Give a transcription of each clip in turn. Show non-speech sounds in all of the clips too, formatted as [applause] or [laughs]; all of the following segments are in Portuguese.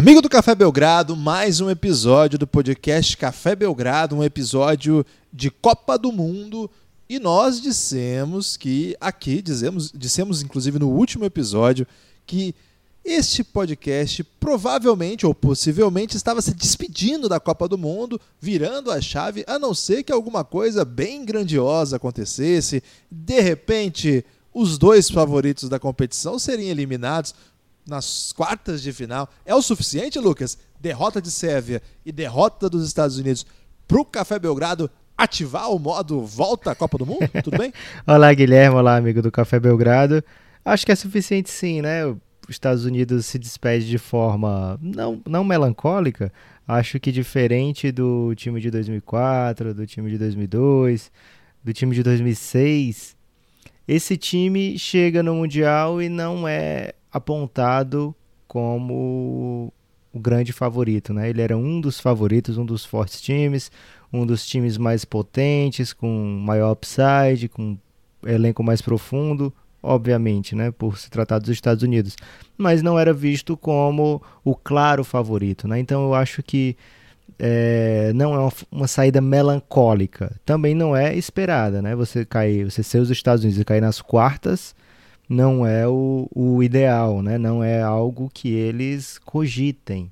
Amigo do Café Belgrado, mais um episódio do podcast Café Belgrado, um episódio de Copa do Mundo. E nós dissemos que aqui, dizemos, dissemos inclusive no último episódio, que este podcast provavelmente ou possivelmente estava se despedindo da Copa do Mundo, virando a chave, a não ser que alguma coisa bem grandiosa acontecesse. De repente, os dois favoritos da competição seriam eliminados nas quartas de final. É o suficiente, Lucas? Derrota de Sérvia e derrota dos Estados Unidos para o Café Belgrado ativar o modo volta à Copa do Mundo? Tudo bem? [laughs] Olá, Guilherme. Olá, amigo do Café Belgrado. Acho que é suficiente sim, né? Os Estados Unidos se despede de forma não, não melancólica. Acho que diferente do time de 2004, do time de 2002, do time de 2006, esse time chega no Mundial e não é apontado como o grande favorito, né? Ele era um dos favoritos, um dos fortes times, um dos times mais potentes, com maior upside, com elenco mais profundo, obviamente, né, por se tratar dos Estados Unidos, mas não era visto como o claro favorito, né? Então eu acho que é, não é uma, uma, saída melancólica, também não é esperada, né? Você cair, você ser os Estados Unidos e cair nas quartas não é o, o ideal, né? Não é algo que eles cogitem.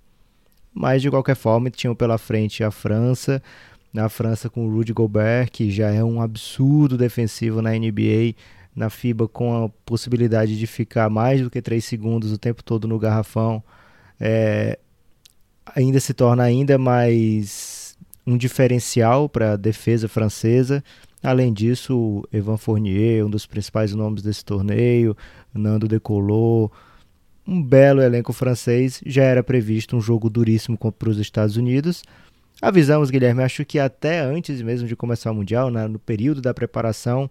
Mas de qualquer forma, tinham pela frente a França, na França com o Rudy Gobert, que já é um absurdo defensivo na NBA, na FIBA com a possibilidade de ficar mais do que 3 segundos o tempo todo no garrafão, é, ainda se torna ainda mais um diferencial para a defesa francesa. Além disso, Evan Fournier, um dos principais nomes desse torneio, Nando Decolou, um belo elenco francês, já era previsto um jogo duríssimo para os Estados Unidos. Avisamos, Guilherme, acho que até antes mesmo de começar o Mundial, né, no período da preparação,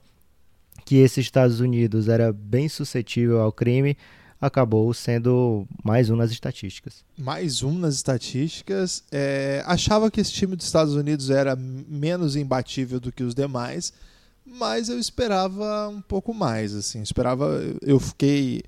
que esse Estados Unidos era bem suscetível ao crime, acabou sendo mais um nas estatísticas. Mais um nas estatísticas. É, achava que esse time dos Estados Unidos era menos imbatível do que os demais, mas eu esperava um pouco mais. Assim, esperava. Eu fiquei.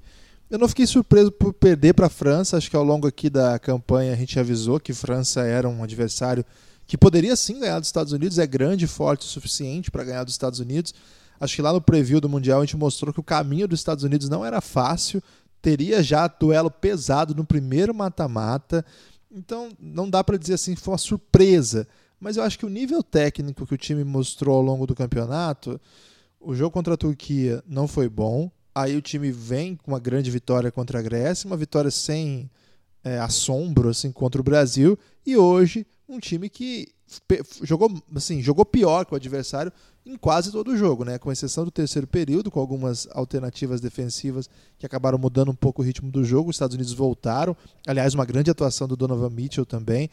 Eu não fiquei surpreso por perder para a França. Acho que ao longo aqui da campanha a gente avisou que França era um adversário que poderia sim ganhar dos Estados Unidos. É grande forte o suficiente para ganhar dos Estados Unidos. Acho que lá no preview do Mundial a gente mostrou que o caminho dos Estados Unidos não era fácil teria já duelo pesado no primeiro mata-mata. Então, não dá para dizer assim que foi uma surpresa. Mas eu acho que o nível técnico que o time mostrou ao longo do campeonato, o jogo contra a Turquia não foi bom. Aí o time vem com uma grande vitória contra a Grécia, uma vitória sem é, assombro assim, contra o Brasil. E hoje, um time que jogou, assim, jogou pior que o adversário em quase todo o jogo, né? com exceção do terceiro período, com algumas alternativas defensivas que acabaram mudando um pouco o ritmo do jogo. Os Estados Unidos voltaram. Aliás, uma grande atuação do Donovan Mitchell também.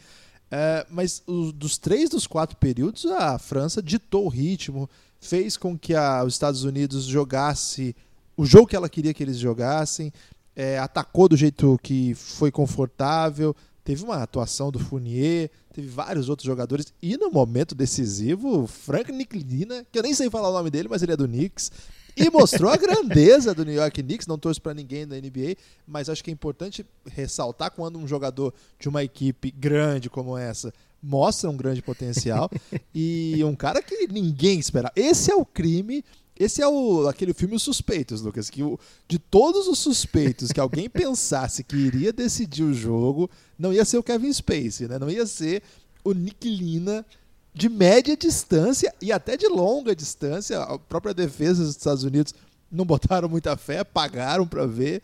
É, mas os, dos três dos quatro períodos, a França ditou o ritmo, fez com que a, os Estados Unidos jogasse o jogo que ela queria que eles jogassem, é, atacou do jeito que foi confortável, teve uma atuação do Fournier, teve vários outros jogadores, e no momento decisivo, Frank Niklina, que eu nem sei falar o nome dele, mas ele é do Knicks, e mostrou a [laughs] grandeza do New York Knicks, não torço para ninguém da NBA, mas acho que é importante ressaltar quando um jogador de uma equipe grande como essa mostra um grande potencial [laughs] e um cara que ninguém espera. Esse é o crime esse é o, aquele filme Os Suspeitos, Lucas, que o, de todos os suspeitos que alguém [laughs] pensasse que iria decidir o jogo, não ia ser o Kevin Spacey, né? Não ia ser o Nick Lina de média distância e até de longa distância. A própria defesa dos Estados Unidos não botaram muita fé, pagaram para ver.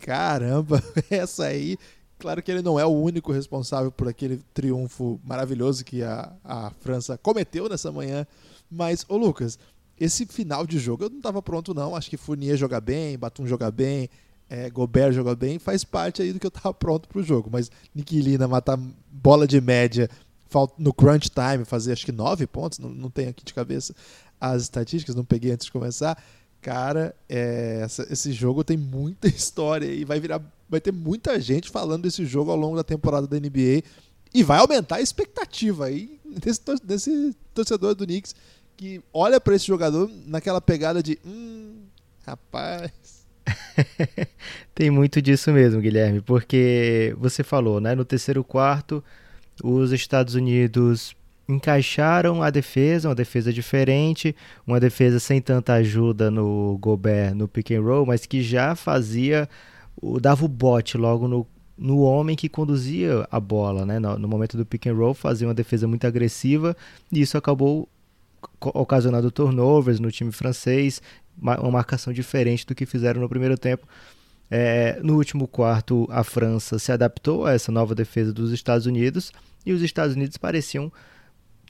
Caramba, [laughs] essa aí. Claro que ele não é o único responsável por aquele triunfo maravilhoso que a, a França cometeu nessa manhã. Mas, ô Lucas, esse final de jogo eu não estava pronto, não. Acho que Fournier joga bem, Batum joga bem, é, Gobert joga bem, faz parte aí do que eu estava pronto para o jogo. Mas Nikilina matar bola de média no crunch time, fazer acho que nove pontos, não, não tenho aqui de cabeça as estatísticas, não peguei antes de começar. Cara, é, essa, esse jogo tem muita [laughs] história e vai virar. Vai ter muita gente falando desse jogo ao longo da temporada da NBA e vai aumentar a expectativa aí desse, desse torcedor do Knicks que olha para esse jogador naquela pegada de hum, rapaz. [laughs] Tem muito disso mesmo, Guilherme, porque você falou, né? No terceiro quarto, os Estados Unidos encaixaram a defesa, uma defesa diferente, uma defesa sem tanta ajuda no Gobert no pick and roll, mas que já fazia, dava o bote logo no, no homem que conduzia a bola, né? No, no momento do pick and roll, fazia uma defesa muito agressiva e isso acabou ocasionando turnovers no time francês, uma marcação diferente do que fizeram no primeiro tempo. É, no último quarto, a França se adaptou a essa nova defesa dos Estados Unidos e os Estados Unidos pareciam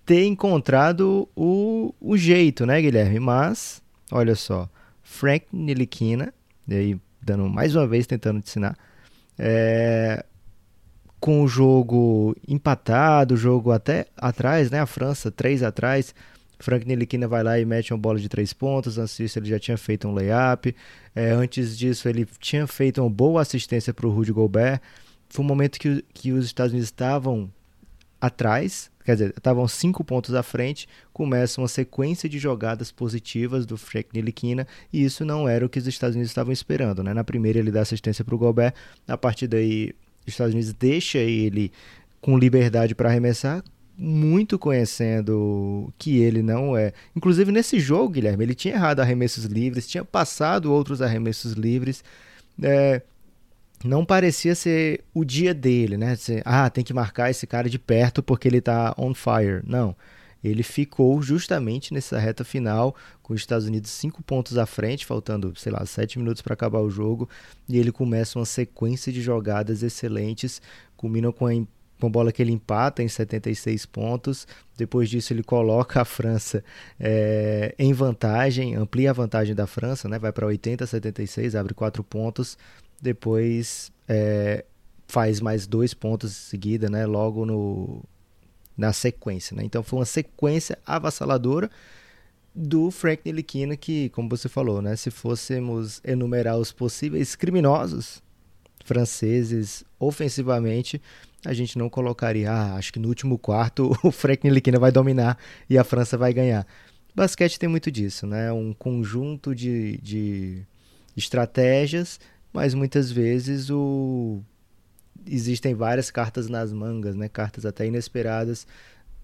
ter encontrado o, o jeito, né, Guilherme? Mas, olha só, Frank Nilikina, e aí dando mais uma vez tentando te ensinar, é, com o jogo empatado, o jogo até atrás, né? A França 3 atrás. Frank Nilikina vai lá e mete uma bola de três pontos. Antes disso, ele já tinha feito um layup. É, antes disso, ele tinha feito uma boa assistência para o Rudy Gobert. Foi um momento que, que os Estados Unidos estavam atrás, quer dizer, estavam cinco pontos à frente, começa uma sequência de jogadas positivas do Frank Nilikina, e isso não era o que os Estados Unidos estavam esperando. Né? Na primeira ele dá assistência para o Gobert, a partir daí os Estados Unidos deixa ele com liberdade para arremessar, muito conhecendo que ele não é. Inclusive nesse jogo, Guilherme, ele tinha errado arremessos livres, tinha passado outros arremessos livres. É, não parecia ser o dia dele, né? ah, tem que marcar esse cara de perto porque ele está on fire. Não. Ele ficou justamente nessa reta final, com os Estados Unidos cinco pontos à frente, faltando, sei lá, sete minutos para acabar o jogo, e ele começa uma sequência de jogadas excelentes, culminam com a com bola que ele empata em 76 pontos. Depois disso, ele coloca a França é, em vantagem, amplia a vantagem da França, né? vai para 80 76, abre 4 pontos depois é, faz mais dois pontos em seguida, né, logo no, na sequência. Né? Então foi uma sequência avassaladora do Frank Nilikina que, como você falou, né, se fôssemos enumerar os possíveis criminosos franceses ofensivamente, a gente não colocaria, ah, acho que no último quarto [laughs] o Frank Nilikina vai dominar e a França vai ganhar. Basquete tem muito disso, né? Um conjunto de, de estratégias mas muitas vezes o existem várias cartas nas mangas, né? Cartas até inesperadas.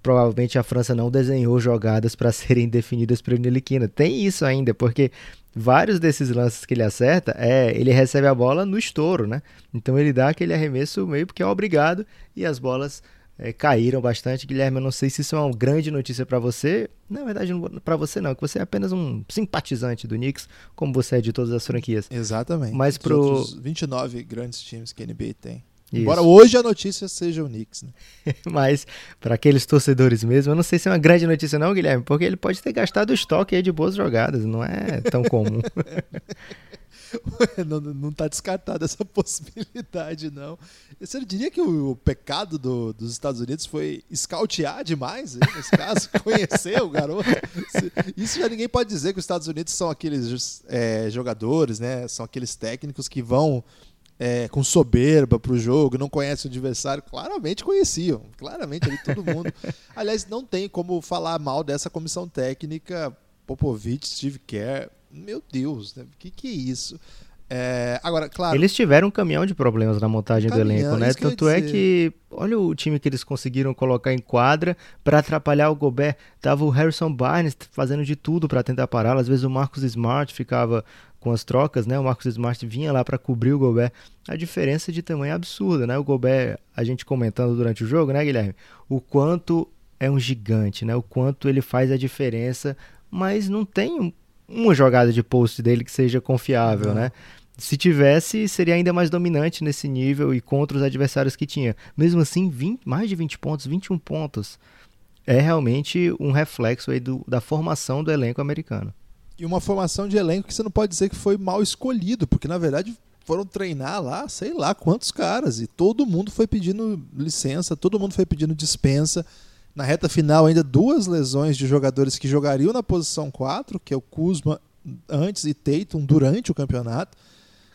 Provavelmente a França não desenhou jogadas para [laughs] serem definidas pelo Niliquina. Tem isso ainda, porque vários desses lances que ele acerta, é, ele recebe a bola no estouro, né? Então ele dá aquele arremesso meio porque é obrigado e as bolas é, caíram bastante. Guilherme, eu não sei se isso é uma grande notícia para você. Na verdade, para você não, que você é apenas um simpatizante do Knicks, como você é de todas as franquias. Exatamente. Mas pro 29 grandes times que a NBA tem. Isso. Embora hoje a notícia seja o Knicks, né? [laughs] Mas para aqueles torcedores mesmo, eu não sei se é uma grande notícia não, Guilherme, porque ele pode ter gastado o estoque aí de boas jogadas, não é tão comum. [laughs] não, não tá descartada essa [laughs] possibilidade, não. Você diria que o, o pecado do, dos Estados Unidos foi escautear demais, hein, nesse caso? Conhecer o garoto? Isso já ninguém pode dizer que os Estados Unidos são aqueles é, jogadores, né? São aqueles técnicos que vão é, com soberba para o jogo, não conhecem o adversário. Claramente conheciam, claramente ali todo mundo. [laughs] Aliás, não tem como falar mal dessa comissão técnica. Popovich, Steve Kerr, meu Deus, né? O que, que é isso? É, agora, claro. Eles tiveram um caminhão de problemas na montagem um do elenco, né? Tanto é que, olha o time que eles conseguiram colocar em quadra para atrapalhar o Gobert. Tava o Harrison Barnes fazendo de tudo para tentar pará-lo. Às vezes o Marcus Smart ficava com as trocas, né? O Marcus Smart vinha lá para cobrir o Gobert. A diferença de tamanho é absurda, né? O Gobert, a gente comentando durante o jogo, né, Guilherme? O quanto é um gigante, né? O quanto ele faz a diferença, mas não tem uma jogada de post dele que seja confiável, uhum. né? Se tivesse, seria ainda mais dominante nesse nível e contra os adversários que tinha. Mesmo assim, 20, mais de 20 pontos, 21 pontos, é realmente um reflexo aí do, da formação do elenco americano. E uma formação de elenco que você não pode dizer que foi mal escolhido, porque na verdade foram treinar lá, sei lá quantos caras, e todo mundo foi pedindo licença, todo mundo foi pedindo dispensa. Na reta final, ainda duas lesões de jogadores que jogariam na posição 4, que é o Kuzma antes e Tatum durante o campeonato.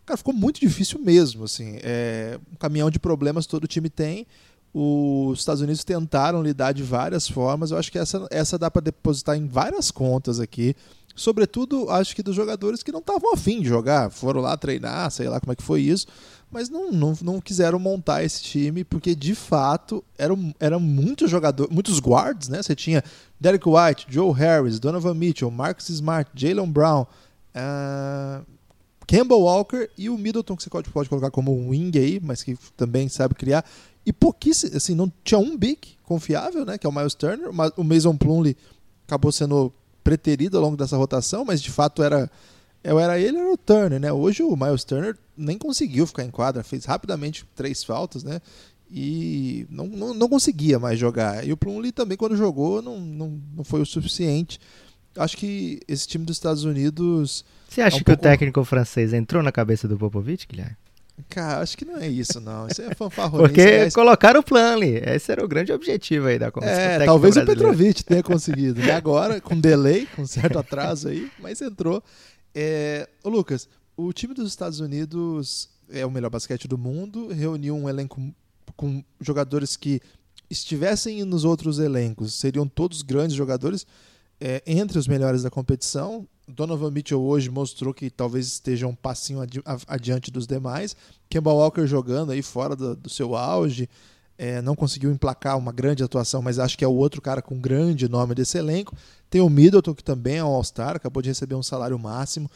Cara, ficou muito difícil mesmo, assim. É um caminhão de problemas todo time tem. Os Estados Unidos tentaram lidar de várias formas. Eu acho que essa, essa dá para depositar em várias contas aqui. Sobretudo, acho que dos jogadores que não estavam afim de jogar, foram lá treinar, sei lá como é que foi isso, mas não, não, não quiseram montar esse time, porque de fato eram, eram muitos jogadores, muitos guards, né? Você tinha Derek White, Joe Harris, Donovan Mitchell, Marcus Smart, Jalen Brown, uh, Campbell Walker e o Middleton, que você pode, pode colocar como um wing aí, mas que também sabe criar. E pouquíssimo, assim, não tinha um big confiável, né? Que é o Miles Turner. O Mason Plumlee acabou sendo preterido ao longo dessa rotação, mas de fato era era ele era o Turner, né? Hoje o Miles Turner nem conseguiu ficar em quadra, fez rapidamente três faltas, né? E não, não, não conseguia mais jogar. E o Plumlee também, quando jogou, não, não, não foi o suficiente. Acho que esse time dos Estados Unidos. Você acha é um que pouco... o técnico francês entrou na cabeça do Popovich, Guilherme? Cara, acho que não é isso, não. Isso é fanfarronice. Porque é... colocaram o Plumlee. Esse era o grande objetivo aí da comissão. É, talvez o Petrovic tenha [laughs] conseguido. E agora, com delay, com certo atraso aí, mas entrou. É... Ô, Lucas, o time dos Estados Unidos é o melhor basquete do mundo, reuniu um elenco com jogadores que estivessem nos outros elencos, seriam todos grandes jogadores, é, entre os melhores da competição. Donovan Mitchell hoje mostrou que talvez esteja um passinho adi adiante dos demais. Kemba Walker jogando aí fora do, do seu auge. É, não conseguiu emplacar uma grande atuação, mas acho que é o outro cara com grande nome desse elenco. Tem o Middleton, que também é um All-Star, acabou de receber um salário máximo.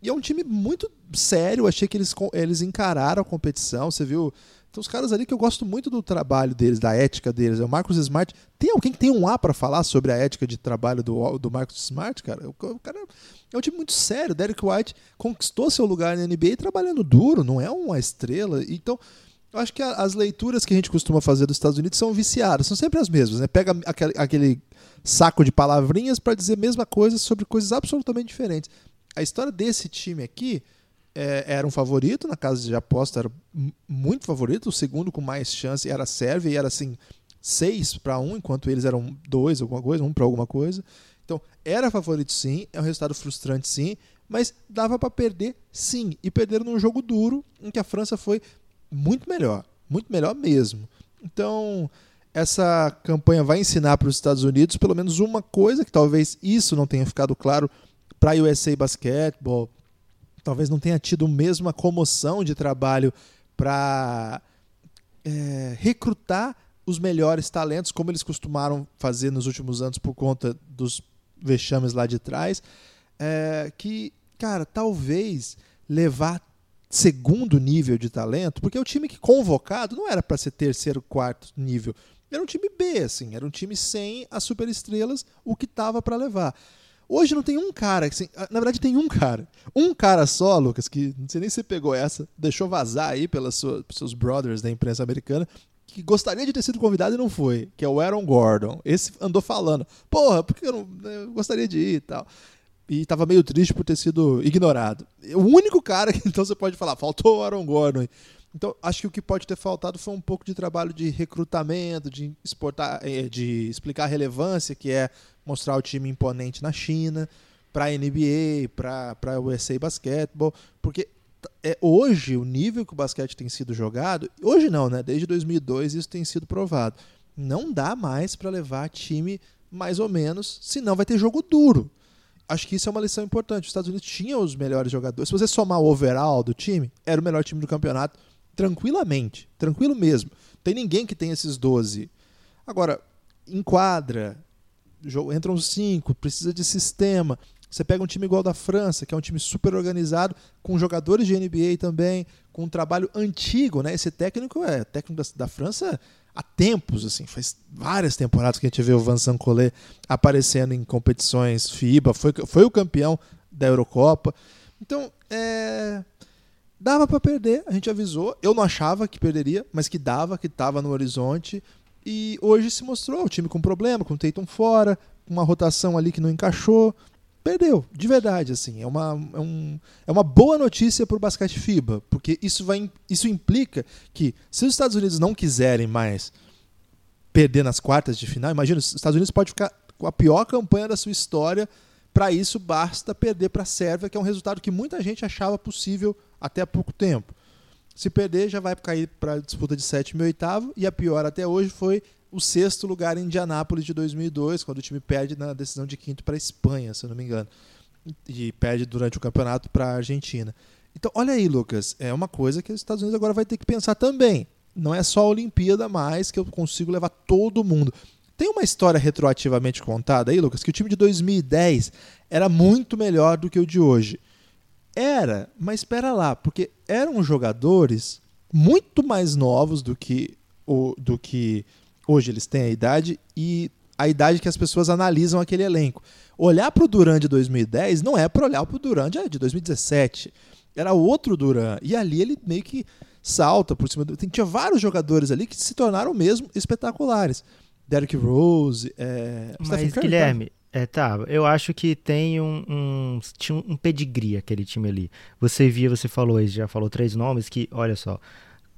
E é um time muito sério, achei que eles, eles encararam a competição. Você viu uns caras ali que eu gosto muito do trabalho deles, da ética deles. É o Marcos Smart. Tem alguém que tem um A para falar sobre a ética de trabalho do, do Marcos Smart, cara? O, o cara é um time muito sério. Derek White conquistou seu lugar na NBA trabalhando duro, não é uma estrela. Então, eu acho que a, as leituras que a gente costuma fazer dos Estados Unidos são viciadas, são sempre as mesmas. Né? Pega aquele, aquele saco de palavrinhas para dizer a mesma coisa sobre coisas absolutamente diferentes. A história desse time aqui é, era um favorito na casa de aposta, era muito favorito. O segundo com mais chance era a Sérvia e era assim 6 para 1, enquanto eles eram 2 alguma coisa, 1 para alguma coisa. Então, era favorito sim, é um resultado frustrante sim, mas dava para perder sim. E perderam num jogo duro em que a França foi muito melhor, muito melhor mesmo. Então, essa campanha vai ensinar para os Estados Unidos pelo menos uma coisa, que talvez isso não tenha ficado claro para a USA Basketball, talvez não tenha tido a mesma comoção de trabalho para é, recrutar os melhores talentos, como eles costumaram fazer nos últimos anos por conta dos vexames lá de trás, é, que, cara, talvez levar segundo nível de talento, porque o time que convocado não era para ser terceiro, quarto nível, era um time B, assim, era um time sem as superestrelas, o que tava para levar. Hoje não tem um cara, assim, na verdade tem um cara. Um cara só, Lucas, que não sei nem se você pegou essa, deixou vazar aí pelos seus brothers da imprensa americana, que gostaria de ter sido convidado e não foi, que é o Aaron Gordon. Esse andou falando, porra, porque eu, não, eu gostaria de ir e tal. E tava meio triste por ter sido ignorado. O único cara que [laughs] então você pode falar, faltou o Aaron Gordon. Então, acho que o que pode ter faltado foi um pouco de trabalho de recrutamento, de exportar, eh, de explicar a relevância que é mostrar o time imponente na China, para a NBA, para o USA Basketball, porque é hoje o nível que o basquete tem sido jogado, hoje não, né? Desde 2002 isso tem sido provado. Não dá mais para levar time mais ou menos, senão vai ter jogo duro. Acho que isso é uma lição importante. Os Estados Unidos tinham os melhores jogadores. Se você somar o overall do time, era o melhor time do campeonato tranquilamente, tranquilo mesmo. Tem ninguém que tem esses 12. Agora, enquadra, entram cinco, precisa de sistema. Você pega um time igual da França, que é um time super organizado, com jogadores de NBA também, com um trabalho antigo, né? Esse técnico é técnico da, da França há tempos, assim, faz várias temporadas que a gente vê o Vincent Collet aparecendo em competições FIBA, foi, foi o campeão da Eurocopa. Então, é, dava para perder, a gente avisou. Eu não achava que perderia, mas que dava, que estava no horizonte. E hoje se mostrou o time com problema, com o Tatum fora, uma rotação ali que não encaixou. Perdeu, de verdade, assim. É uma, é um, é uma boa notícia para o basquete FIBA, porque isso, vai, isso implica que, se os Estados Unidos não quiserem mais perder nas quartas de final, imagina, os Estados Unidos pode ficar com a pior campanha da sua história para isso basta perder para a Sérvia, que é um resultado que muita gente achava possível até há pouco tempo. Se perder, já vai cair para a disputa de sétimo e oitavo, e a pior até hoje foi o sexto lugar em Indianápolis de 2002, quando o time perde na decisão de quinto para a Espanha, se eu não me engano, e perde durante o campeonato para a Argentina. Então, olha aí, Lucas, é uma coisa que os Estados Unidos agora vai ter que pensar também. Não é só a Olimpíada mais que eu consigo levar todo mundo. Tem uma história retroativamente contada aí, Lucas, que o time de 2010 era muito melhor do que o de hoje. Era, mas espera lá, porque eram jogadores muito mais novos do que o do que hoje eles têm a idade e a idade que as pessoas analisam aquele elenco. Olhar para o Duran de 2010 não é para olhar para o Duran de 2017. Era outro Duran. E ali ele meio que salta por cima do. Tinha vários jogadores ali que se tornaram mesmo espetaculares. Derrick Rose, é... Mas, Curry, Guilherme, tá? É, tá, eu acho que tem um, um, tinha um pedigree aquele time ali. Você via, você falou, já falou três nomes que, olha só,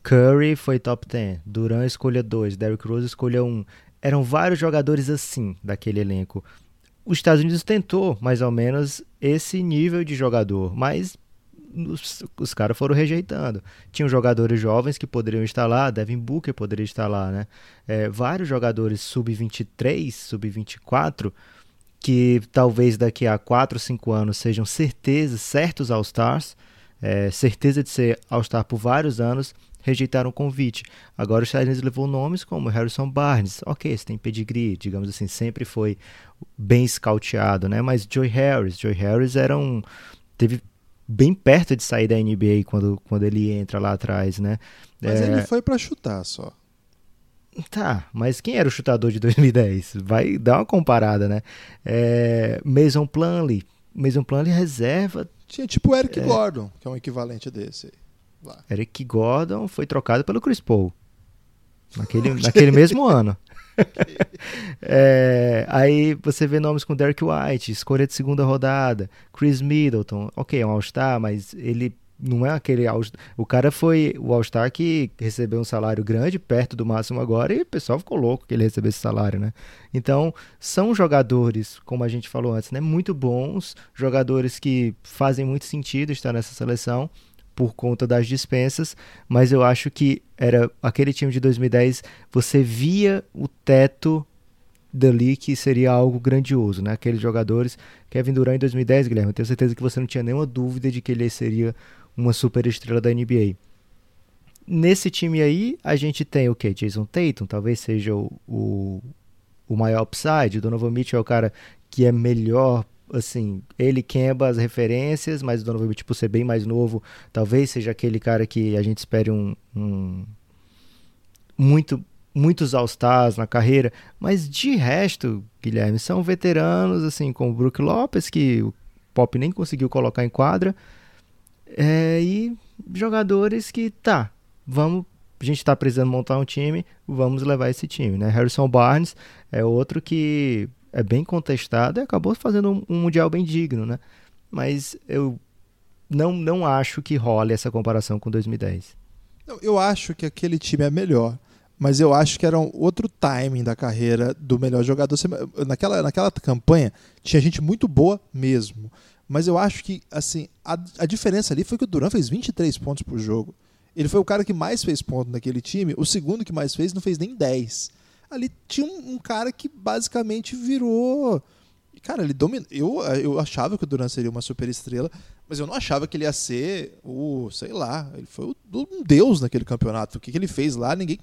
Curry foi top 10, Duran escolha 2, Derrick Rose escolha 1. Um. Eram vários jogadores assim daquele elenco. Os Estados Unidos tentou mais ou menos esse nível de jogador, mas os, os caras foram rejeitando. Tinham jogadores jovens que poderiam estar lá, Devin Booker poderia estar lá, né? É, vários jogadores sub-23, sub-24, que talvez daqui a 4, 5 anos sejam certezas, certos All-Stars, é, certeza de ser All-Star por vários anos, rejeitaram o convite. Agora o Estados levou nomes como Harrison Barnes, ok, você tem pedigree, digamos assim, sempre foi bem scouteado, né? Mas Joy Harris, Joy Harris era um teve bem perto de sair da NBA quando, quando ele entra lá atrás, né? Mas é... ele foi para chutar só. Tá, mas quem era o chutador de 2010? Vai dar uma comparada, né? É, Mason Plumlee. Mason Plumlee reserva. Tinha tipo o Eric é... Gordon, que é um equivalente desse. Lá. Eric Gordon foi trocado pelo Chris Paul. Naquele, [laughs] naquele mesmo ano. [laughs] é, aí você vê nomes com Derek White, escolha de segunda rodada, Chris Middleton, ok, é um All-Star, mas ele não é aquele all O cara foi o All-Star que recebeu um salário grande, perto do máximo agora, e o pessoal ficou louco que ele recebesse esse salário, né? Então, são jogadores, como a gente falou antes, né? Muito bons, jogadores que fazem muito sentido estar nessa seleção por conta das dispensas, mas eu acho que era aquele time de 2010, você via o teto dali que seria algo grandioso, né? Aqueles jogadores, Kevin Durant em 2010, Guilherme, eu tenho certeza que você não tinha nenhuma dúvida de que ele seria uma super estrela da NBA. Nesse time aí, a gente tem o que? Jason Tatum, talvez seja o, o, o maior upside. Donovan Mitchell é o cara que é melhor assim, ele quebra as referências, mas o Donovan Mitchell, por ser bem mais novo, talvez seja aquele cara que a gente espere um, um muito muitos All-Stars na carreira, mas de resto, Guilherme, são veteranos, assim, como o Brook Lopes, que o Pop nem conseguiu colocar em quadra, é, e jogadores que, tá, vamos, a gente está precisando montar um time, vamos levar esse time, né? Harrison Barnes é outro que é bem contestado e acabou fazendo um, um mundial bem digno, né? Mas eu não, não acho que role essa comparação com 2010. Eu acho que aquele time é melhor, mas eu acho que era um outro timing da carreira do melhor jogador. Naquela, naquela campanha tinha gente muito boa mesmo, mas eu acho que assim a, a diferença ali foi que o Duran fez 23 pontos por jogo. Ele foi o cara que mais fez ponto naquele time, o segundo que mais fez não fez nem 10 ali tinha um, um cara que basicamente virou. Cara, ele dominou. Eu, eu achava que o Duran seria uma super estrela, mas eu não achava que ele ia ser o, sei lá, ele foi um deus naquele campeonato. O que, que ele fez lá, ninguém,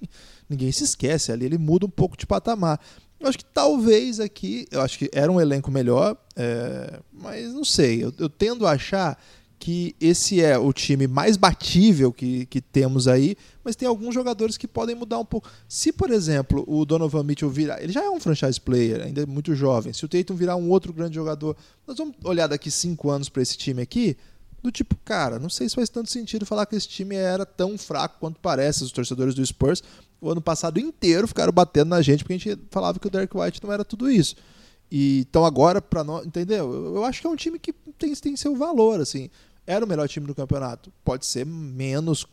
ninguém se esquece. Ali ele muda um pouco de patamar. Eu acho que talvez aqui, eu acho que era um elenco melhor, é, mas não sei. Eu, eu tendo a achar que esse é o time mais batível que, que temos aí, mas tem alguns jogadores que podem mudar um pouco. Se, por exemplo, o Donovan Mitchell virar, ele já é um franchise player, ainda é muito jovem. Se o Tatum virar um outro grande jogador, nós vamos olhar daqui cinco anos para esse time aqui, do tipo, cara, não sei se faz tanto sentido falar que esse time era tão fraco quanto parece. Os torcedores do Spurs, o ano passado inteiro, ficaram batendo na gente porque a gente falava que o Derek White não era tudo isso. E, então agora, para nós, entendeu? Eu, eu, acho que é um time que tem, tem seu valor, assim. Era o melhor time do campeonato. Pode ser menos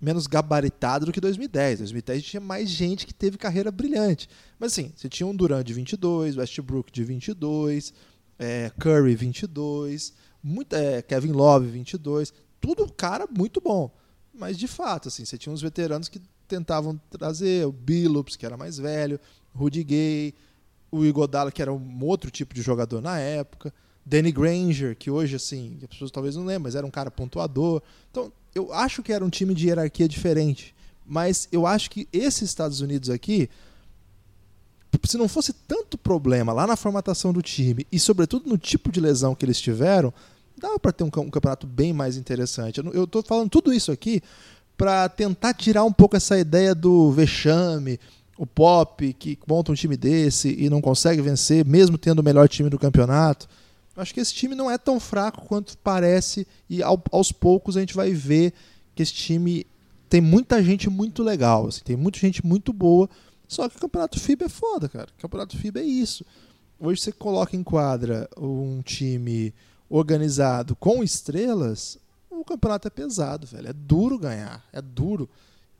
menos gabaritado do que 2010. 2010 tinha mais gente que teve carreira brilhante. Mas assim, você tinha um Durant de 22, Westbrook de 22, é, Curry 22, muito, é, Kevin Love 22, tudo cara muito bom. Mas de fato, assim, você tinha uns veteranos que tentavam trazer o Billups, que era mais velho, Rudy Gay, o Igodala, que era um outro tipo de jogador na época, Danny Granger, que hoje, assim, as pessoas talvez não lembrem, mas era um cara pontuador. Então, eu acho que era um time de hierarquia diferente. Mas eu acho que esses Estados Unidos aqui, se não fosse tanto problema lá na formatação do time e, sobretudo, no tipo de lesão que eles tiveram, dava para ter um, campeonato bem mais interessante. Eu estou falando tudo isso aqui para tentar tirar um pouco essa ideia do vexame, o pop que monta um time desse e não consegue vencer, mesmo tendo o melhor time do campeonato. Acho que esse time não é tão fraco quanto parece e ao, aos poucos a gente vai ver que esse time tem muita gente muito legal, assim, tem muita gente muito boa. Só que o campeonato FIBA é foda, cara. O campeonato FIBA é isso. Hoje você coloca em quadra um time organizado com estrelas, o campeonato é pesado, velho. É duro ganhar, é duro.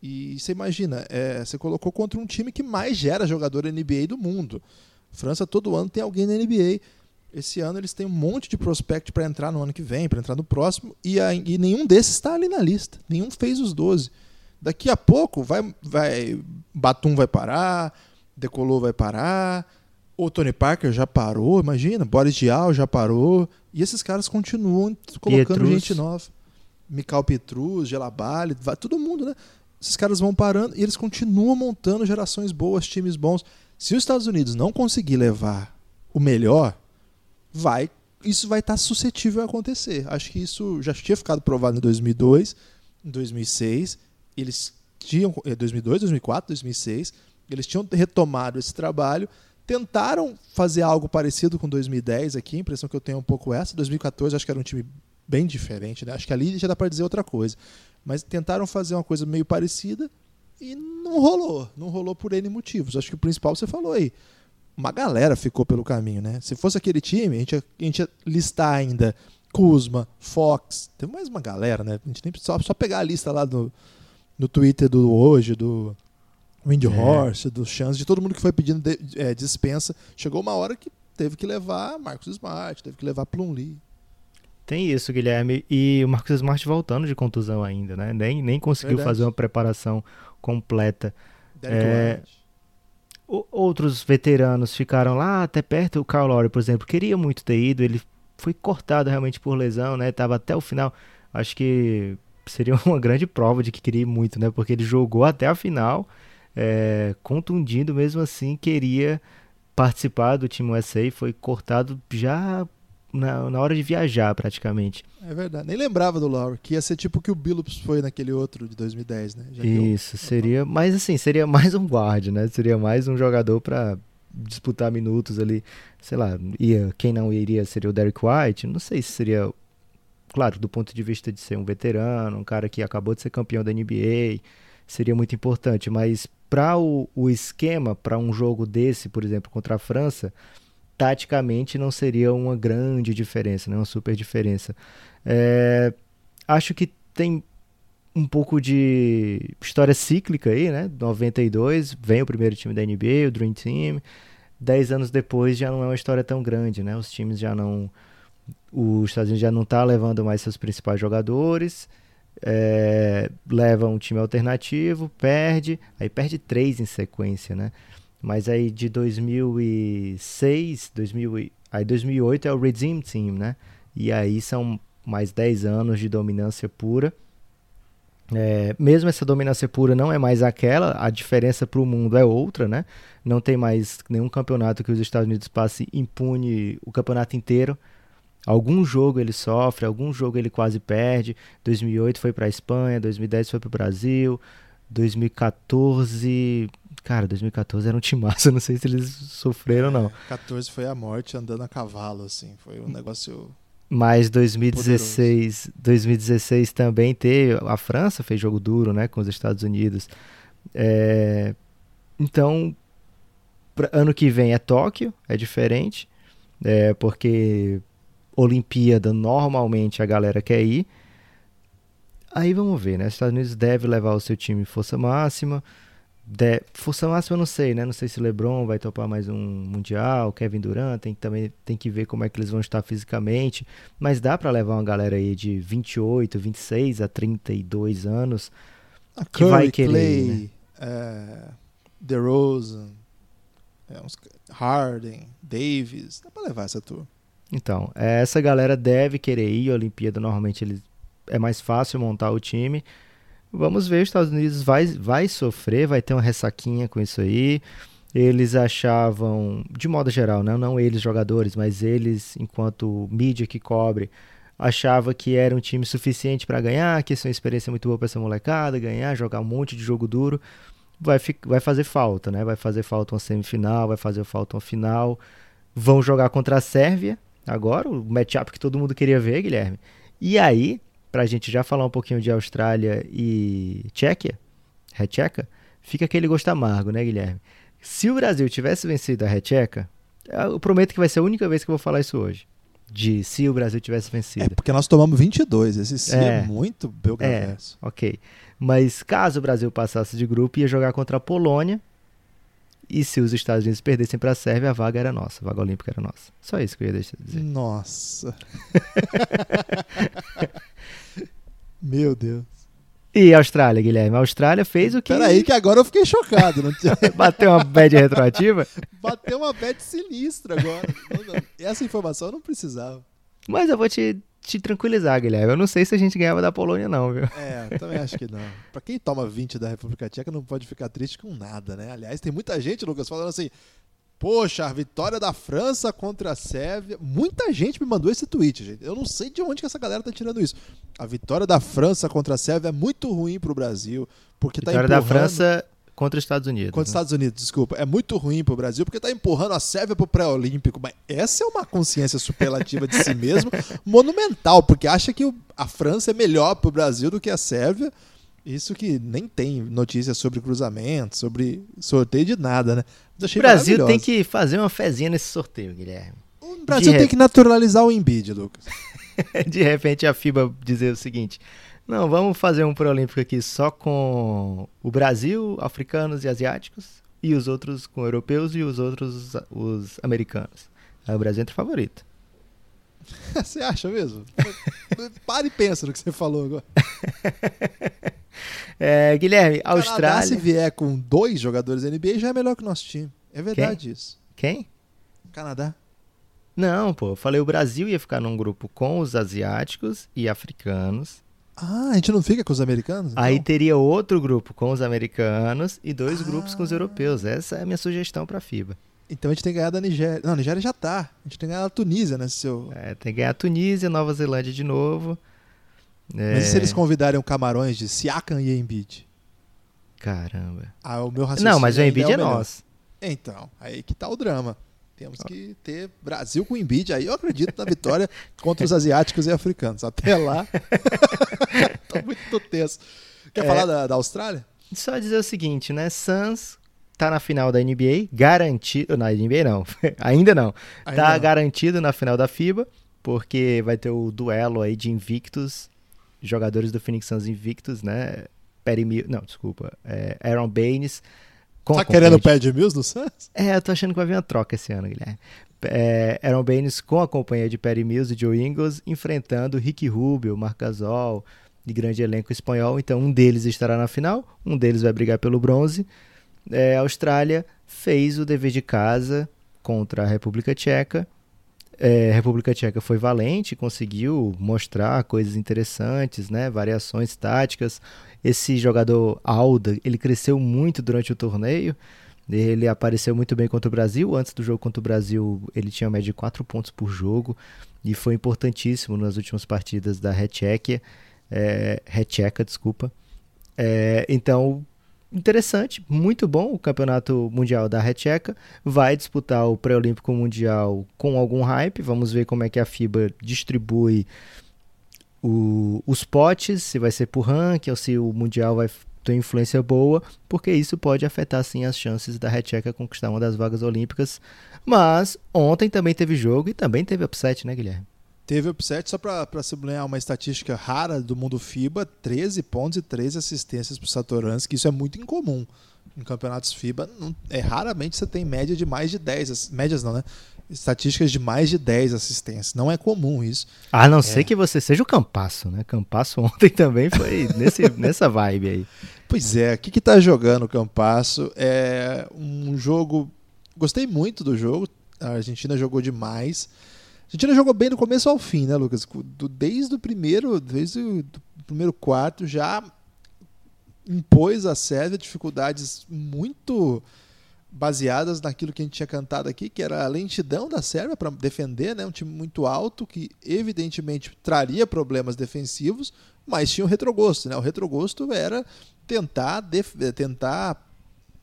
E você imagina, é, você colocou contra um time que mais gera jogador NBA do mundo. França todo ano tem alguém na NBA. Esse ano eles têm um monte de prospect para entrar no ano que vem, para entrar no próximo, e, a, e nenhum desses está ali na lista. Nenhum fez os 12. Daqui a pouco vai, vai Batum vai parar, Decolou vai parar, o Tony Parker já parou, imagina, Boris Diaw já parou, e esses caras continuam colocando Pietrus. gente nova. Mikal Petrus, Gelabale, vai todo mundo, né? Esses caras vão parando e eles continuam montando gerações boas, times bons. Se os Estados Unidos não conseguir levar o melhor, vai isso vai estar suscetível a acontecer. Acho que isso já tinha ficado provado em 2002, em 2006. Eles tinham 2002, 2004, 2006, eles tinham retomado esse trabalho, tentaram fazer algo parecido com 2010 aqui, a impressão que eu tenho é um pouco essa. 2014 acho que era um time bem diferente, né? Acho que ali já dá para dizer outra coisa. Mas tentaram fazer uma coisa meio parecida e não rolou. Não rolou por N motivos. Acho que o principal você falou aí uma galera ficou pelo caminho, né? Se fosse aquele time, a gente ia, a gente ia listar ainda Kuzma, Fox, tem mais uma galera, né? A gente nem precisa só pegar a lista lá do, no Twitter do hoje, do Windhorse, é. do Chance, de todo mundo que foi pedindo de, é, dispensa. Chegou uma hora que teve que levar Marcos Smart, teve que levar Plum Lee. Tem isso, Guilherme. E o Marcos Smart voltando de contusão ainda, né? Nem, nem conseguiu Verdade. fazer uma preparação completa. É, White outros veteranos ficaram lá até perto. O Carl Lowry, por exemplo, queria muito ter ido. Ele foi cortado realmente por lesão, né? Tava até o final. Acho que seria [laughs] uma grande prova de que queria ir muito, né? Porque ele jogou até a final, é, contundido mesmo assim, queria participar do time USA. Foi cortado já na, na hora de viajar, praticamente. É verdade. Nem lembrava do Lowry, que ia ser tipo o que o Billups foi naquele outro de 2010, né? Já Isso, seria. Mas assim, seria mais um guard, né? Seria mais um jogador para disputar minutos ali. Sei lá, ia, quem não iria seria o Derek White. Não sei se seria. Claro, do ponto de vista de ser um veterano, um cara que acabou de ser campeão da NBA, seria muito importante. Mas para o, o esquema, para um jogo desse, por exemplo, contra a França taticamente não seria uma grande diferença, né? uma super diferença. É, acho que tem um pouco de história cíclica aí, né? 92 vem o primeiro time da NBA, o Dream Team. Dez anos depois já não é uma história tão grande, né? Os times já não, os Estados Unidos já não está levando mais seus principais jogadores. É, leva um time alternativo, perde, aí perde três em sequência, né? Mas aí de 2006, 2000, aí 2008 é o Redeem Team, né? E aí são mais 10 anos de dominância pura. É, mesmo essa dominância pura não é mais aquela, a diferença para o mundo é outra, né? Não tem mais nenhum campeonato que os Estados Unidos passe impune o campeonato inteiro. Algum jogo ele sofre, algum jogo ele quase perde. 2008 foi para a Espanha, 2010 foi para o Brasil, 2014 Cara, 2014 era um timaço, [laughs] não sei se eles sofreram ou não. 14 foi a morte andando a cavalo, assim, foi um negócio. Mas 2016, 2016 também teve. A França fez jogo duro, né, com os Estados Unidos. É, então, pra, ano que vem é Tóquio, é diferente, é, porque Olimpíada normalmente a galera quer ir. Aí vamos ver, né? Os Estados Unidos deve levar o seu time em força máxima. De, força máxima eu não sei, né? Não sei se LeBron vai topar mais um mundial, Kevin Durant, tem também tem que ver como é que eles vão estar fisicamente, mas dá para levar uma galera aí de 28, 26 a 32 anos A que vai querer, Clay, né? é, DeRozan, é, Harden, Davis, dá pra levar essa turma. Então, é, essa galera deve querer ir. A Olimpíada normalmente eles, é mais fácil montar o time. Vamos ver, os Estados Unidos vai, vai sofrer, vai ter uma ressaquinha com isso aí. Eles achavam, de modo geral, né? não eles jogadores, mas eles, enquanto mídia que cobre, achava que era um time suficiente para ganhar, que isso é uma experiência muito boa para essa molecada, ganhar, jogar um monte de jogo duro. Vai, vai fazer falta, né? Vai fazer falta uma semifinal, vai fazer falta uma final. Vão jogar contra a Sérvia, agora, o matchup que todo mundo queria ver, Guilherme. E aí, pra gente já falar um pouquinho de Austrália e Tchequia, Recheca, fica aquele gosto amargo, né, Guilherme? Se o Brasil tivesse vencido a Recheca, eu prometo que vai ser a única vez que eu vou falar isso hoje. De se o Brasil tivesse É vencido. porque nós tomamos 22, esse sim é, É. muito Belgraverso. Ok. Mas caso o Brasil passasse de grupo, ia jogar contra a Polônia. E se os Estados Unidos perdessem para a Sérvia, a vaga era nossa, a vaga olímpica era nossa. Só isso que eu ia deixar de dizer. Nossa. [laughs] Meu Deus. E a Austrália, Guilherme? A Austrália fez o que. Peraí que agora eu fiquei chocado. Não tinha- [laughs] Bateu uma bad retroativa. Bateu uma bet sinistra agora. Não, [laughs] não. Essa informação eu não precisava. Mas eu vou te, te tranquilizar, Guilherme. Eu não sei se a gente ganhava da Polônia, não, viu? É, também acho que não. Pra quem toma 20 da República Tcheca não pode ficar triste com nada, né? Aliás, tem muita gente, Lucas, falando assim: Poxa, a vitória da França contra a Sérvia. Muita gente me mandou esse tweet, gente. Eu não sei de onde que essa galera tá tirando isso. A vitória da França contra a Sérvia é muito ruim pro Brasil, porque Vitória tá da empurrando... França contra os Estados Unidos. Contra os né? Estados Unidos, desculpa. É muito ruim pro Brasil porque tá empurrando a Sérvia pro pré-olímpico. Mas essa é uma consciência superlativa de si [laughs] mesmo, monumental, porque acha que o- a França é melhor pro Brasil do que a Sérvia. Isso que nem tem notícias sobre cruzamento, sobre sorteio de nada, né? O Brasil tem que fazer uma fezinha nesse sorteio, Guilherme. O Brasil de tem que naturalizar o Embiid, Lucas. [laughs] De repente a FIBA dizer o seguinte: não, vamos fazer um pré-olímpico aqui só com o Brasil, africanos e asiáticos, e os outros com europeus e os outros os americanos. Aí o Brasil entra favorito. [laughs] Você acha mesmo? [laughs] Para e pensa no que você falou agora. [laughs] É, Guilherme, O Canadá, se Austrália. vier com dois jogadores da NBA, já é melhor que o nosso time. É verdade isso. Quem? Canadá. Não, pô, eu falei o Brasil ia ficar num grupo com os asiáticos e africanos. Ah, a gente não fica com os americanos? Aí então? teria outro grupo com os americanos e dois grupos com os Ah. europeus. Essa é a minha sugestão pra FIBA. Então a gente tem que ganhar da Nigéria. Não, a Nigéria já tá. A gente tem que ganhar da Tunísia, né? Seu... É, tem que ganhar a Tunísia, Nova Zelândia de novo. É, Mas e se eles convidarem o Camarões de Siakam e Embiid? Caramba. Ah, o meu raciocínio Não, mas o Embiid é, melhor. nosso. Então, aí que tá o drama. Temos que ter Brasil com Embiid. Aí eu acredito na vitória [laughs] contra os asiáticos e africanos. Até lá, [laughs] tô muito tenso. Quer É. falar da, da Austrália? Só dizer o seguinte, né? Suns tá na final da NBA, garantido. Na NBA não, [laughs] ainda não. Ainda tá não. garantido na final da FIBA, porque vai ter o duelo aí de invictos, jogadores do Phoenix Suns invictos, né? Perry Mills, não, desculpa, é, Aaron Baines. Com Tá a querendo o de Mills no Suns? É, eu tô achando que vai vir uma troca esse ano, Guilherme. É, Aaron Baines com a companhia de Perry Mills e Joe Ingles enfrentando Ricky Rubio, Marc Gasol, de grande elenco espanhol. Então, um deles estará na final, um deles vai brigar pelo bronze. É, a Austrália fez o dever de casa contra a República Tcheca. É, a República Tcheca foi valente, conseguiu mostrar coisas interessantes, né? variações táticas. Esse jogador Alda, ele cresceu muito durante o torneio. Ele apareceu muito bem contra o Brasil. Antes do jogo contra o Brasil, ele tinha média de 4 pontos por jogo e foi importantíssimo nas últimas partidas da Rechequia. É, desculpa. É, então, interessante, muito bom o campeonato mundial da Recheca. Vai disputar o pré-olímpico mundial com algum hype. Vamos ver como é que a FIBA distribui o- os potes, se vai ser por ranking ou se o mundial vai ter influência boa, porque isso pode afetar sim as chances da Recheca conquistar uma das vagas olímpicas. Mas ontem também teve jogo e também teve upset, né, Guilherme? Teve upset, só pra sublinhar uma estatística rara do mundo FIBA, 13 pontos e 13 assistências pro Satoransky, isso é muito incomum. em campeonatos FIBA, não, é raramente você tem média de mais de 10, médias não, né? Estatísticas de mais de 10 assistências. Não é comum isso. A não é. ser que você seja o Campasso, né? Campasso ontem [laughs] também foi nesse, nessa vibe aí. Pois é, o que, que tá jogando o Campasso? É um jogo. Gostei muito do jogo. A Argentina jogou demais. A Argentina jogou bem do começo ao fim, né, Lucas? Desde o primeiro, desde o primeiro quarto já impôs a Sérvia dificuldades muito baseadas naquilo que a gente tinha cantado aqui, que era a lentidão da Sérvia para defender, né? um time muito alto que evidentemente traria problemas defensivos, mas tinha o retrogosto. Né? O retrogosto era tentar, tentar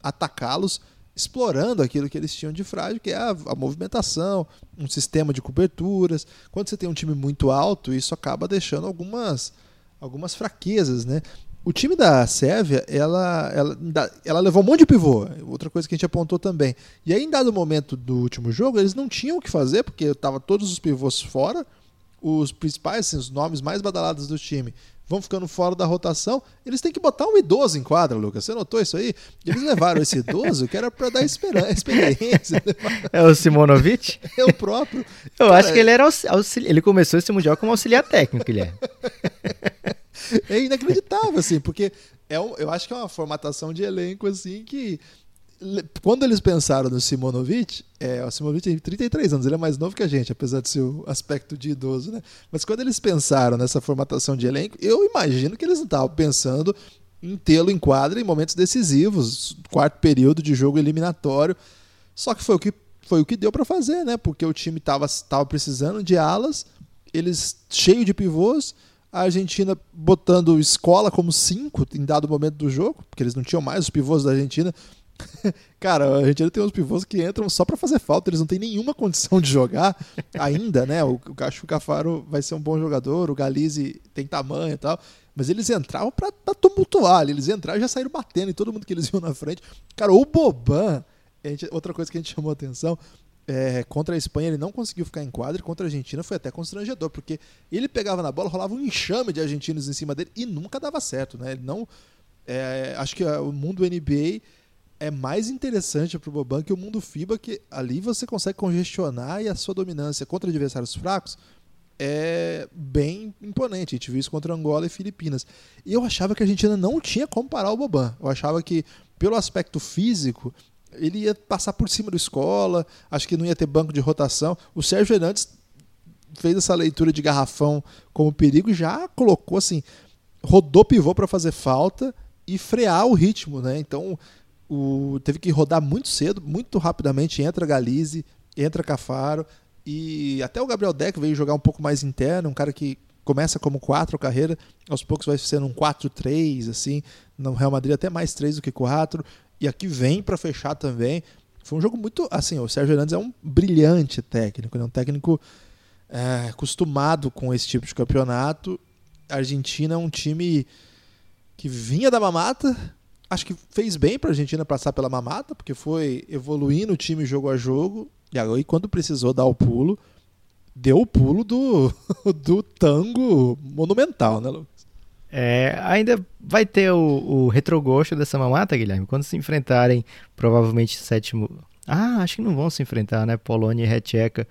atacá-los explorando aquilo que eles tinham de frágil, que é a, a, movimentação, um sistema de coberturas. Quando você tem um time muito alto, isso acaba deixando algumas, algumas fraquezas, né? O time da Sérvia, ela, ela, ela levou um monte de pivô. Outra coisa que a gente apontou também. E aí, em dado momento do último jogo, eles não tinham o que fazer, porque estavam todos os pivôs fora. Os principais, assim, os nomes mais badalados do time vão ficando fora da rotação. Eles têm que botar um idoso em quadra, Lucas. Você notou isso aí? Eles levaram esse idoso que era para dar [laughs] experiência. É o Simonovic? [laughs] É o próprio. Eu Cara, acho que ele era auxili... ele começou esse mundial como auxiliar técnico, ele [laughs] é. inacreditável, assim, porque é eu acho que é uma formatação de elenco, assim, que quando eles pensaram no Simonovic, é, o Simonovic tem 33 anos, ele é mais novo que a gente, apesar do seu aspecto de idoso, né? Mas quando eles pensaram nessa formatação de elenco, eu imagino que eles não estavam pensando em tê-lo em quadra em momentos decisivos, quarto período de jogo eliminatório. Só que foi o que, foi o que deu para fazer, né? Porque o time estava tava precisando de alas, eles cheio de pivôs, a Argentina botando escola como cinco em dado momento do jogo, porque eles não tinham mais os pivôs da Argentina. [laughs] Cara, a Argentina tem uns pivôs que entram só para fazer falta, eles não têm nenhuma condição de jogar [laughs] ainda, né? O, o Cacho Cafaro vai ser um bom jogador, o Galize tem tamanho e tal, mas eles entravam para tumultuar, eles entraram e já saíram batendo em todo mundo que eles iam na frente. Cara, o Boban, gente, outra coisa que a gente chamou a atenção, é, contra a Espanha ele não conseguiu ficar em quadra contra a Argentina foi até constrangedor, porque ele pegava na bola, rolava um enxame de argentinos em cima dele e nunca dava certo, né? Ele não. É, acho que o mundo NBA é mais interessante para o Boban que o mundo FIBA, que ali você consegue congestionar e a sua dominância contra adversários fracos é bem imponente. A gente viu isso contra Angola e Filipinas. E eu achava que a Argentina não tinha como parar o Boban. Eu achava que, pelo aspecto físico, ele ia passar por cima do escola, acho que não ia ter banco de rotação. O Sérgio Hernandes fez essa leitura de garrafão como perigo e já colocou assim, rodou pivô para fazer falta e frear o ritmo, né? Então, o, teve que rodar muito cedo, muito rapidamente, entra Galize, entra Cafaro e até o Gabriel Deck veio jogar um pouco mais interno, um cara que começa como 4 carreira, aos poucos vai sendo um 4-3, assim, no Real Madrid até mais 3 do que 4 e aqui vem para fechar também. Foi um jogo muito. Assim, o Sérgio Hernandes é um brilhante técnico, é um técnico é, acostumado com esse tipo de campeonato. A Argentina é um time que vinha da mamata. Acho que fez bem para a Argentina passar pela mamata, porque foi evoluindo o time jogo a jogo. E aí, quando precisou dar o pulo, deu o pulo do, [laughs] do tango monumental, né, Lucas? É, ainda vai ter o, o retrogosto dessa mamata, Guilherme, quando se enfrentarem, provavelmente sétimo. Ah, acho que não vão se enfrentar, né? Polônia e Retcheca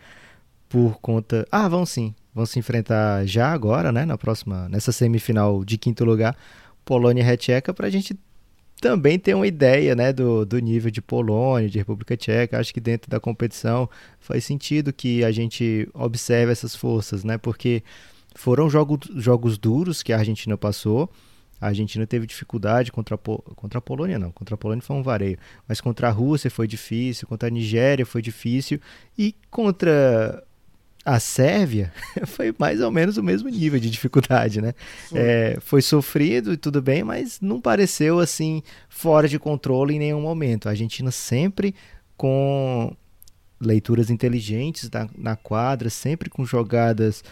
por conta. Ah, vão sim. Vão se enfrentar já agora, né? Na próxima, nessa semifinal de quinto lugar, Polônia e Retcheca, para a gente também ter uma ideia, né, do, do nível de Polônia, de República Tcheca. Acho que dentro da competição faz sentido que a gente observe essas forças, né? Porque foram jogo, jogos duros que a Argentina passou. A Argentina teve dificuldade contra a, contra a Polônia, não. Contra a Polônia foi um vareio. Mas contra a Rússia foi difícil, contra a Nigéria foi difícil. E contra a Sérvia [laughs] foi mais ou menos o mesmo nível de dificuldade, né? Foi. É, foi sofrido e tudo bem, mas não pareceu assim fora de controle em nenhum momento. A Argentina sempre com leituras inteligentes na, na quadra, sempre com jogadas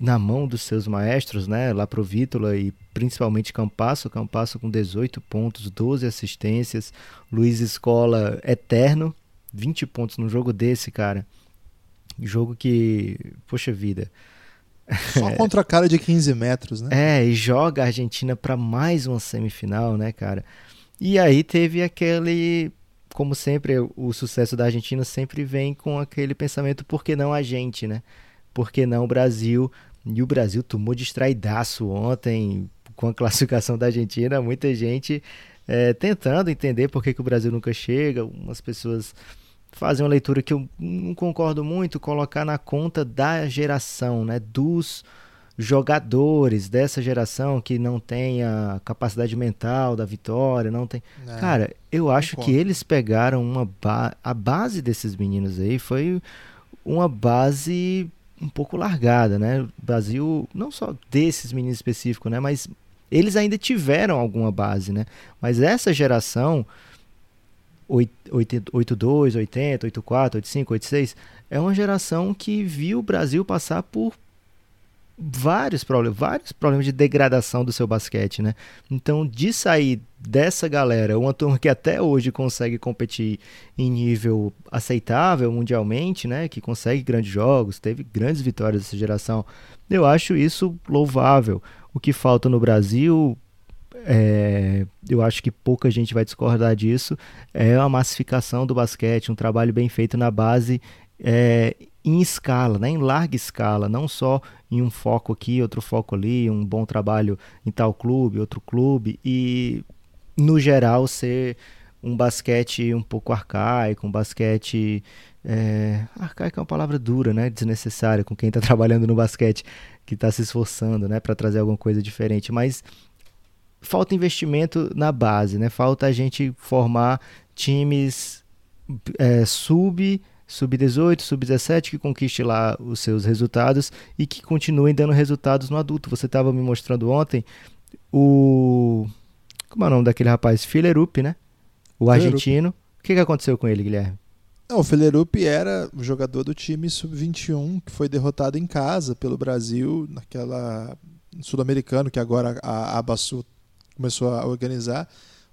na mão dos seus maestros, né? Lá pro Vítola e principalmente Campasso, Campasso com 18 pontos, 12 assistências, Luiz Escola eterno, 20 pontos num jogo desse, cara. Jogo que, poxa vida. Só [laughs] contra a cara de 15 metros, né? É, e joga a Argentina para mais uma semifinal, né, cara? E aí teve aquele como sempre, o sucesso da Argentina sempre vem com aquele pensamento, por que não a gente, né? Por que não o Brasil? E o Brasil tomou distraidaço ontem com a [laughs] classificação da Argentina. Muita gente é, tentando entender por que, que o Brasil nunca chega. Umas pessoas fazem uma leitura que eu não concordo muito, colocar na conta da geração, né? Dos jogadores dessa geração que não tem a capacidade mental da vitória, não tem. Não, Cara, eu acho que eles pegaram uma ba... a base desses meninos aí foi uma base um pouco largada, né? O Brasil, não só desses meninos específicos, né? Mas eles ainda tiveram alguma base, né? Mas essa geração 82, 80, 84, 85, 86 é uma geração que viu o Brasil passar por vários problemas, vários problemas de degradação do seu basquete, né? Então, de sair dessa galera, uma turma que até hoje consegue competir em nível aceitável mundialmente, né? Que consegue grandes jogos, teve grandes vitórias dessa geração. Eu acho isso louvável. O que falta no Brasil, é, eu acho que pouca gente vai discordar disso, é a massificação do basquete, um trabalho bem feito na base é, em escala, né, em larga escala, não só em um foco aqui, outro foco ali, um bom trabalho em tal clube, outro clube, e no geral ser um basquete um pouco arcaico, um basquete. É, arcaico é uma palavra dura, né? Desnecessária com quem está [laughs] trabalhando no basquete, que está se esforçando né? para trazer alguma coisa diferente. Mas falta investimento na base, né? Falta a gente formar times é, sub sub-18, sub-17 que conquiste lá os seus resultados e que continuem dando resultados no adulto. Você estava me mostrando ontem o como é o nome daquele rapaz? Filerup, né? O argentino. O que, que aconteceu com ele, Guilherme? Não, o Filerup era o jogador do time sub-21 que foi derrotado em casa pelo Brasil naquela sul-americano que agora a Abasu começou a organizar.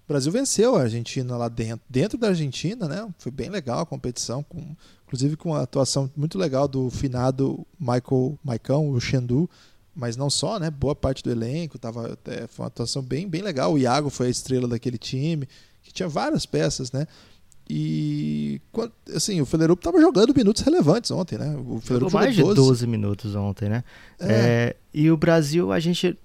O Brasil venceu a Argentina lá dentro, dentro da Argentina, né? Foi bem legal a competição, com, inclusive com uma atuação muito legal do finado Michael Maicão, o Xandu, mas não só, né? Boa parte do elenco, tava, é, foi uma atuação bem, bem legal. O Iago foi a estrela daquele time, que tinha várias peças, né? E assim, o Felerup estava jogando minutos relevantes ontem, né? O Felerup jogou mais 12. de 12 minutos ontem, né? É. É, e o Brasil, a gente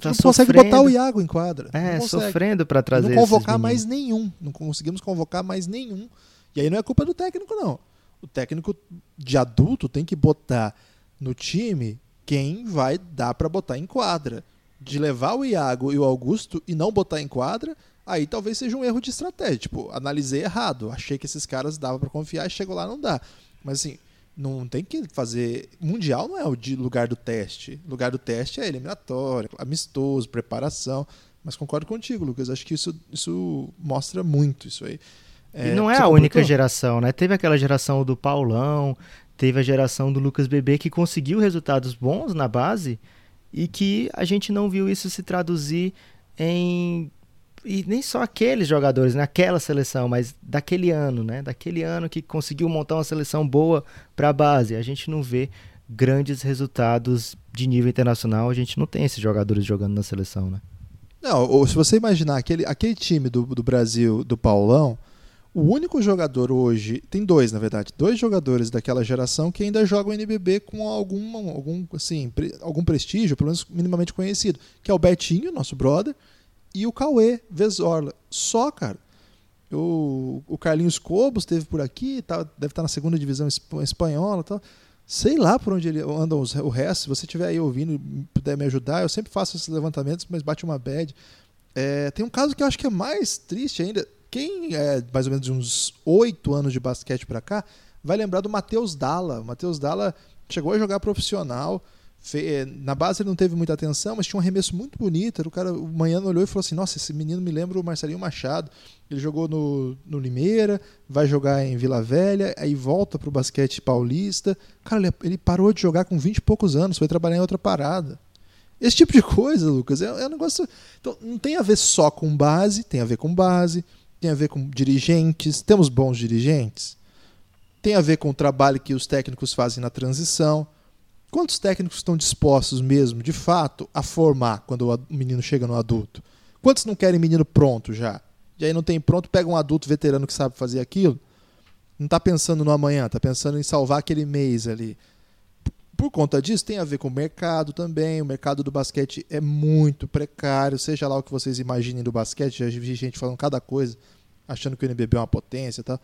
tá não consegue botar o Iago em quadra. É, sofrendo para trazer Não convocar mais nenhum. Não conseguimos convocar mais nenhum. E aí não é culpa do técnico, não. O técnico de adulto tem que botar no time quem vai dar para botar em quadra. De levar o Iago e o Augusto e não botar em quadra, aí talvez seja um erro de estratégia. Tipo, analisei errado. Achei que esses caras dava para confiar e chegou lá não dá. Mas assim, não tem que fazer. Mundial não é o de lugar do teste. O lugar do teste é eliminatório, amistoso, preparação. Mas concordo contigo, Lucas. Acho que isso, isso mostra muito isso aí. É, e não é a única geração, né? Teve aquela geração do Paulão, teve a geração do Lucas Bebê que conseguiu resultados bons na base e que a gente não viu isso se traduzir em e nem só aqueles jogadores naquela seleção, mas daquele ano, né? Daquele ano que conseguiu montar uma seleção boa para a base. A gente não vê grandes resultados de nível internacional, a gente não tem esses jogadores jogando na seleção, né? Não, ou se você imaginar aquele, aquele time do, do Brasil, do Paulão, o único jogador hoje, tem dois na verdade, dois jogadores daquela geração que ainda jogam NBB com algum, algum, assim, algum prestígio, pelo menos minimamente conhecido, que é o Betinho, nosso brother, e o Cauê Vesorla. Só, cara. O, o Carlinhos Cobos esteve por aqui, tá, deve estar na segunda divisão espanhola tal. Sei lá por onde ele andam os, o resto. Se você estiver aí ouvindo e puder me ajudar, eu sempre faço esses levantamentos, mas bate uma bad. É, tem um caso que eu acho que é mais triste ainda. Quem é mais ou menos de uns oito anos de basquete para cá vai lembrar do Matheus Dalla. O Matheus Dalla chegou a jogar profissional. Eh, na base ele não teve muita atenção, mas tinha um arremesso muito bonito. O cara, o manhã olhou e falou assim: Nossa, esse menino me lembra o Marcelinho Machado. Ele jogou no, no Limeira, vai jogar em Vila Velha, aí volta pro basquete paulista. Cara, ele, ele parou de jogar com 20 e poucos anos, foi trabalhar em outra parada. Esse tipo de coisa, Lucas, é, é um negócio. Então, não tem a ver só com base, tem a ver com base, tem a ver com dirigentes. Temos bons dirigentes. Tem a ver com o trabalho que os técnicos fazem na transição Quantos técnicos estão dispostos mesmo, de fato, a formar quando o menino chega no adulto? Quantos não querem menino pronto já? e aí não tem pronto, pega um adulto veterano que sabe fazer aquilo, não está pensando no amanhã, está pensando em salvar aquele mês ali. Por conta disso, tem a ver com o mercado também. O mercado do basquete é muito precário, seja lá o que vocês imaginem do basquete. Já vi gente falando cada coisa, achando que o NBB é uma potência tal.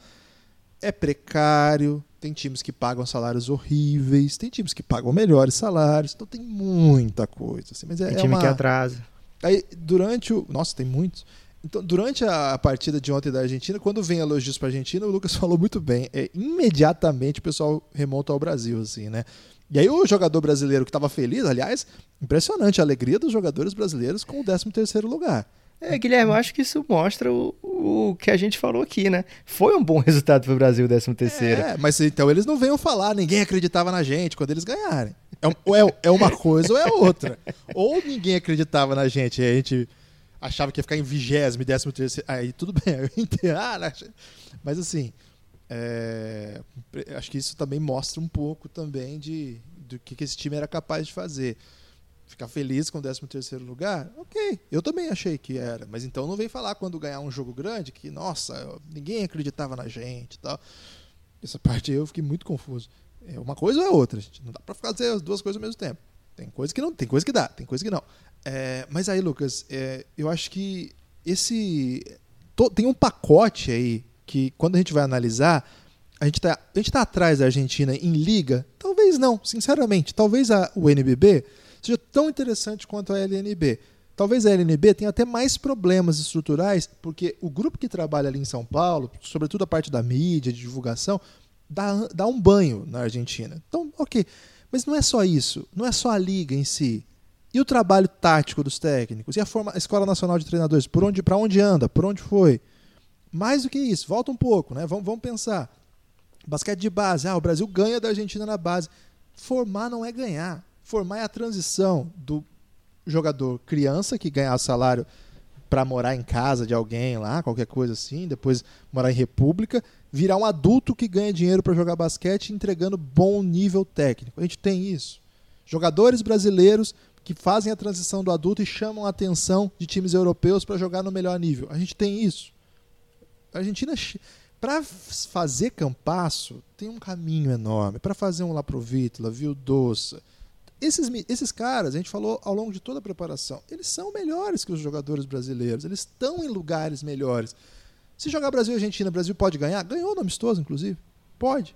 É precário, tem times que pagam salários horríveis, tem times que pagam melhores salários, então tem muita coisa. Assim, mas é, tem time é uma... que atrasa. Aí, durante o. Nossa, tem muitos. Então, durante a partida de ontem da Argentina, quando vem elogios para a Argentina, o Lucas [laughs] falou muito bem. É, imediatamente o pessoal remonta ao Brasil, assim, né? E aí o jogador brasileiro que estava feliz, aliás, impressionante a alegria dos jogadores brasileiros com o 13 terceiro lugar. É, Guilherme, eu acho que isso mostra o, o que a gente falou aqui, né? Foi um bom [laughs] resultado para o Brasil, 13 terceiro. É, mas então eles não venham falar, ninguém acreditava na gente quando eles ganharem. É, é, é uma coisa ou é outra. Ou ninguém acreditava na gente, e a gente achava que ia ficar em vigésimo, décimo terceiro. Aí tudo bem, eu [laughs] entendo. Ah, mas assim, é, acho que isso também mostra um pouco também de do que, que esse time era capaz de fazer. Ficar feliz com o 13 terceiro lugar? Ok, eu também achei que era. Mas então não vem falar quando ganhar um jogo grande que, nossa, ninguém acreditava na gente tal. Essa parte eu fiquei muito confuso. É uma coisa ou é outra, gente. Não dá pra fazer as duas coisas ao mesmo tempo. Tem coisa que não, tem coisa que dá, tem coisa que não. É, mas aí, Lucas, é, eu acho que esse. Tem um pacote aí que, quando a gente vai analisar, a gente está tá atrás da Argentina em liga? Talvez não, sinceramente. Talvez a, o NBB seja tão interessante quanto a LNB. Talvez a LNB tenha até mais problemas estruturais, porque o grupo que trabalha ali em São Paulo, sobretudo a parte da mídia, de divulgação, dá, dá um banho na Argentina. Então, ok. Mas não é só isso, não é só a liga em si. E o trabalho tático dos técnicos? E a, forma, a Escola Nacional de Treinadores? Onde, para onde anda? Por onde foi? Mais do que isso, volta um pouco, né? Vamos, vamos pensar. Basquete de base. Ah, o Brasil ganha da Argentina na base. Formar não é ganhar. Formar é a transição do jogador criança que ganha salário para morar em casa de alguém lá, qualquer coisa assim, depois morar em república, virar um adulto que ganha dinheiro para jogar basquete entregando bom nível técnico. A gente tem isso. Jogadores brasileiros que fazem a transição do adulto e chamam a atenção de times europeus para jogar no melhor nível. A gente tem isso. A Argentina, para fazer campasso, tem um caminho enorme. Para fazer um lá pro Vítula, Vildoça. Esses, esses caras, a gente falou ao longo de toda a preparação, eles são melhores que os jogadores brasileiros. Eles estão em lugares melhores. Se jogar Brasil e Argentina, Brasil pode ganhar? Ganhou no amistoso, inclusive. Pode.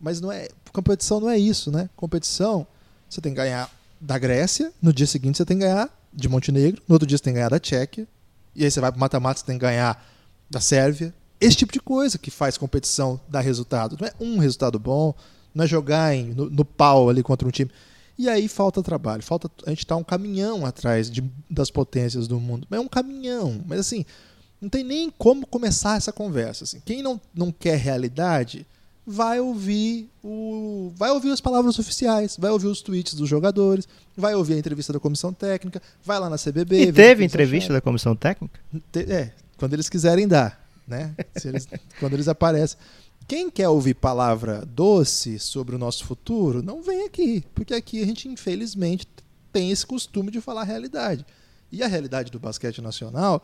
Mas não é competição não é isso, né? Competição, você tem que ganhar da Grécia, no dia seguinte você tem que ganhar de Montenegro, no outro dia você tem que ganhar da Tchequia, e aí você vai para mata-mata, você tem que ganhar da Sérvia. Esse tipo de coisa que faz competição dar resultado. Não é um resultado bom, não é jogar em, no, no pau ali contra um time. E aí falta trabalho, falta a gente está um caminhão atrás de, das potências do mundo. É um caminhão, mas assim, não tem nem como começar essa conversa. Assim. Quem não, não quer realidade vai ouvir o vai ouvir as palavras oficiais, vai ouvir os tweets dos jogadores, vai ouvir a entrevista da comissão técnica, vai lá na CBB. E teve entrevista da comissão técnica? É, quando eles quiserem dar, né? Eles, quando eles aparecem. Quem quer ouvir palavra doce sobre o nosso futuro, não vem aqui, porque aqui a gente infelizmente tem esse costume de falar a realidade. E a realidade do basquete nacional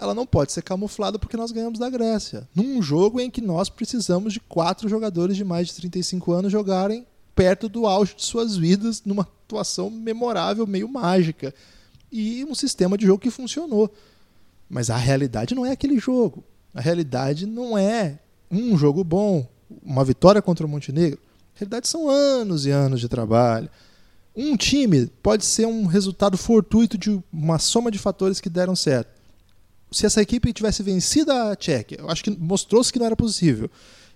ela não pode ser camuflada porque nós ganhamos da Grécia. Num jogo em que nós precisamos de quatro jogadores de mais de 35 anos jogarem perto do auge de suas vidas, numa atuação memorável, meio mágica. E um sistema de jogo que funcionou. Mas a realidade não é aquele jogo. A realidade não é um jogo bom, uma vitória contra o Montenegro. A realidade são anos e anos de trabalho. Um time pode ser um resultado fortuito de uma soma de fatores que deram certo se essa equipe tivesse vencido a Tchequia, eu acho que mostrou-se que não era possível,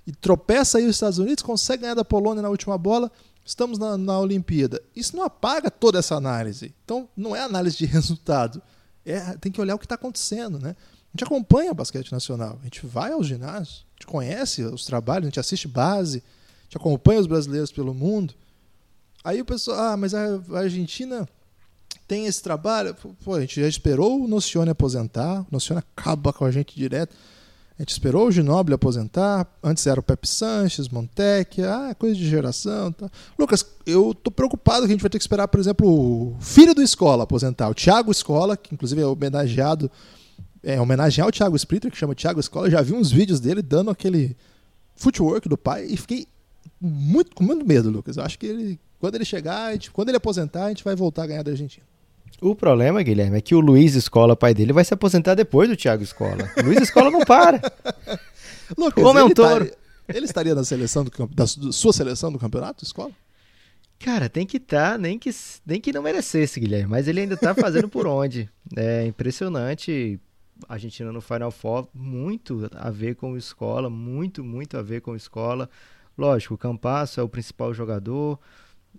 e tropeça aí os Estados Unidos, consegue ganhar da Polônia na última bola, estamos na, na Olimpíada. Isso não apaga toda essa análise. Então, não é análise de [laughs] resultado. É, tem que olhar o que está acontecendo. Né? A gente acompanha o basquete nacional, a gente vai aos ginásios, conhece os trabalhos, a gente assiste base, a gente acompanha os brasileiros pelo mundo. Aí o pessoal, ah, mas a Argentina tem esse trabalho. Pô, a gente já esperou o Nocione aposentar, o Nocione acaba com a gente direto. A gente esperou o Ginoble aposentar, antes era o Pepe Sanches, Montec, ah, coisa de geração. Tá. Lucas, eu tô preocupado que a gente vai ter que esperar, por exemplo, o filho do Escola aposentar, o Thiago Escola, que inclusive é homenageado é, homenagear o Thiago Splitter, que chama Thiago Escola. Já vi uns vídeos dele dando aquele footwork do pai e fiquei muito, com muito medo, Lucas. Eu acho que ele, quando ele chegar, gente, quando ele aposentar, a gente vai voltar a ganhar da Argentina. O problema, Guilherme, é que o Luiz Escola, pai dele, vai se aposentar depois do Thiago Escola. Luiz Escola não para. [laughs] Lucas, Como é um touro. Tá, ele estaria na seleção do, da sua seleção do campeonato, escola? Cara, tem que estar, tá, nem que, nem que não merecesse, Guilherme, mas ele ainda está fazendo por onde. É impressionante. Argentina no Final Four, muito a ver com escola, muito, muito a ver com escola. Lógico, o Campasso é o principal jogador,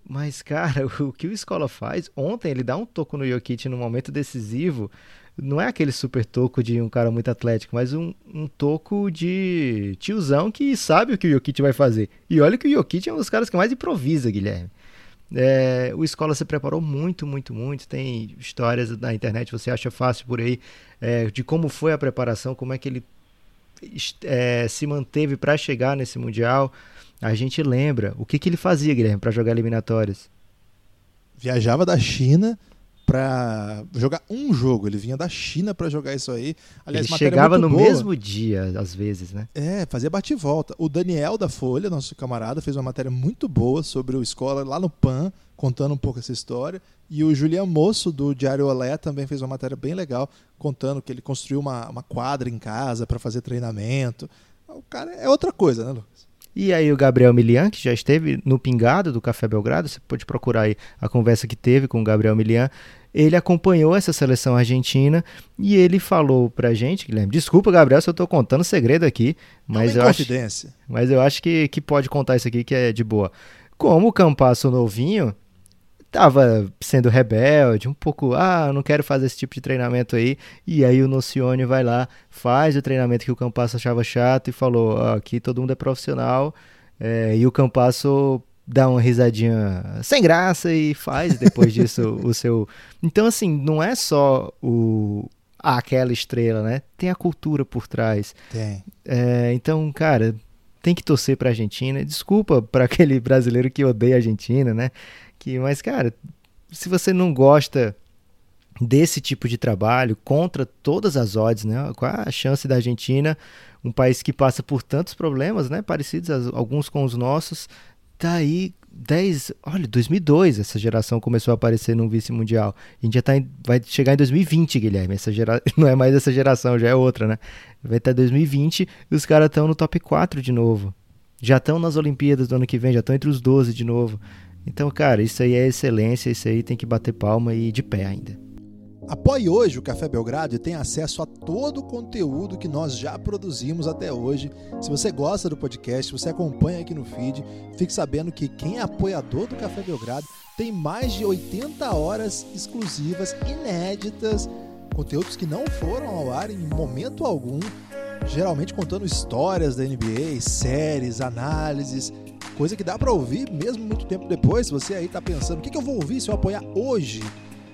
mas, cara, [laughs] o que o Escola faz, ontem ele dá um toco no Jokic no momento decisivo, não é aquele super toco de um cara muito atlético, mas um, um toco de tiozão que sabe o que o Jokic vai fazer. E olha que o Jokic é um dos caras que mais improvisa, Guilherme. É, o Escola se preparou muito, muito, muito. Tem histórias na internet, você acha fácil por aí, é, de como foi a preparação, como é que ele é, se manteve para chegar nesse Mundial. A gente lembra o que, que ele fazia, Guilherme, para jogar eliminatórias. Viajava da China para jogar um jogo. Ele vinha da China para jogar isso aí. Aliás, ele chegava no boa. mesmo dia, às vezes, né? É, fazia bate e volta. O Daniel da Folha, nosso camarada, fez uma matéria muito boa sobre o Escola lá no PAN, contando um pouco essa história. E o Julian Moço, do Diário Olé, também fez uma matéria bem legal, contando que ele construiu uma, uma quadra em casa para fazer treinamento. O cara é outra coisa, né, Lucas? E aí o Gabriel Milian, que já esteve no Pingado do Café Belgrado, você pode procurar aí a conversa que teve com o Gabriel Milian. Ele acompanhou essa seleção argentina e ele falou pra gente, Guilherme, desculpa, Gabriel, se eu tô contando segredo aqui, mas eu acho, mas eu acho que, que pode contar isso aqui que é de boa. Como o Campasso novinho, tava sendo rebelde, um pouco, ah, não quero fazer esse tipo de treinamento aí. E aí o Nocione vai lá, faz o treinamento que o Campasso achava chato e falou: ah, aqui todo mundo é profissional. É, e o Campasso dá uma risadinha sem graça e faz depois [laughs] disso o seu. Então, assim, não é só o. aquela estrela, né? Tem a cultura por trás. Tem. É, então, cara, tem que torcer para a Argentina. Desculpa para [laughs] aquele brasileiro que odeia a Argentina, né? Que, mas, cara, se você não gosta desse tipo de trabalho contra todas as odds, né? Qual a chance da Argentina, um país que passa por tantos problemas, né? Parecidos alguns com os nossos, tá aí 10, olha, 2002 essa geração começou a aparecer no vice mundial. A gente já tá em, vai chegar em 2020, Guilherme. Essa gera, [laughs] não é mais essa geração, já é outra, né? Vai estar 2020 e os caras estão no top 4 de novo. Já estão nas Olimpíadas do ano que vem, já estão entre os 12 de novo. Então, cara, isso aí é excelência, isso aí tem que bater palma e de pé ainda. Apoie hoje o Café Belgrado e tenha acesso a todo o conteúdo que nós já produzimos até hoje. Se você gosta do podcast, você acompanha aqui no feed, fique sabendo que quem é apoiador do Café Belgrado tem mais de 80 horas exclusivas, inéditas, conteúdos que não foram ao ar em momento algum, geralmente contando histórias da NBA, séries, análises, coisa que dá para ouvir mesmo muito tempo depois. Se você aí tá pensando, o que, que eu vou ouvir se eu apoiar hoje?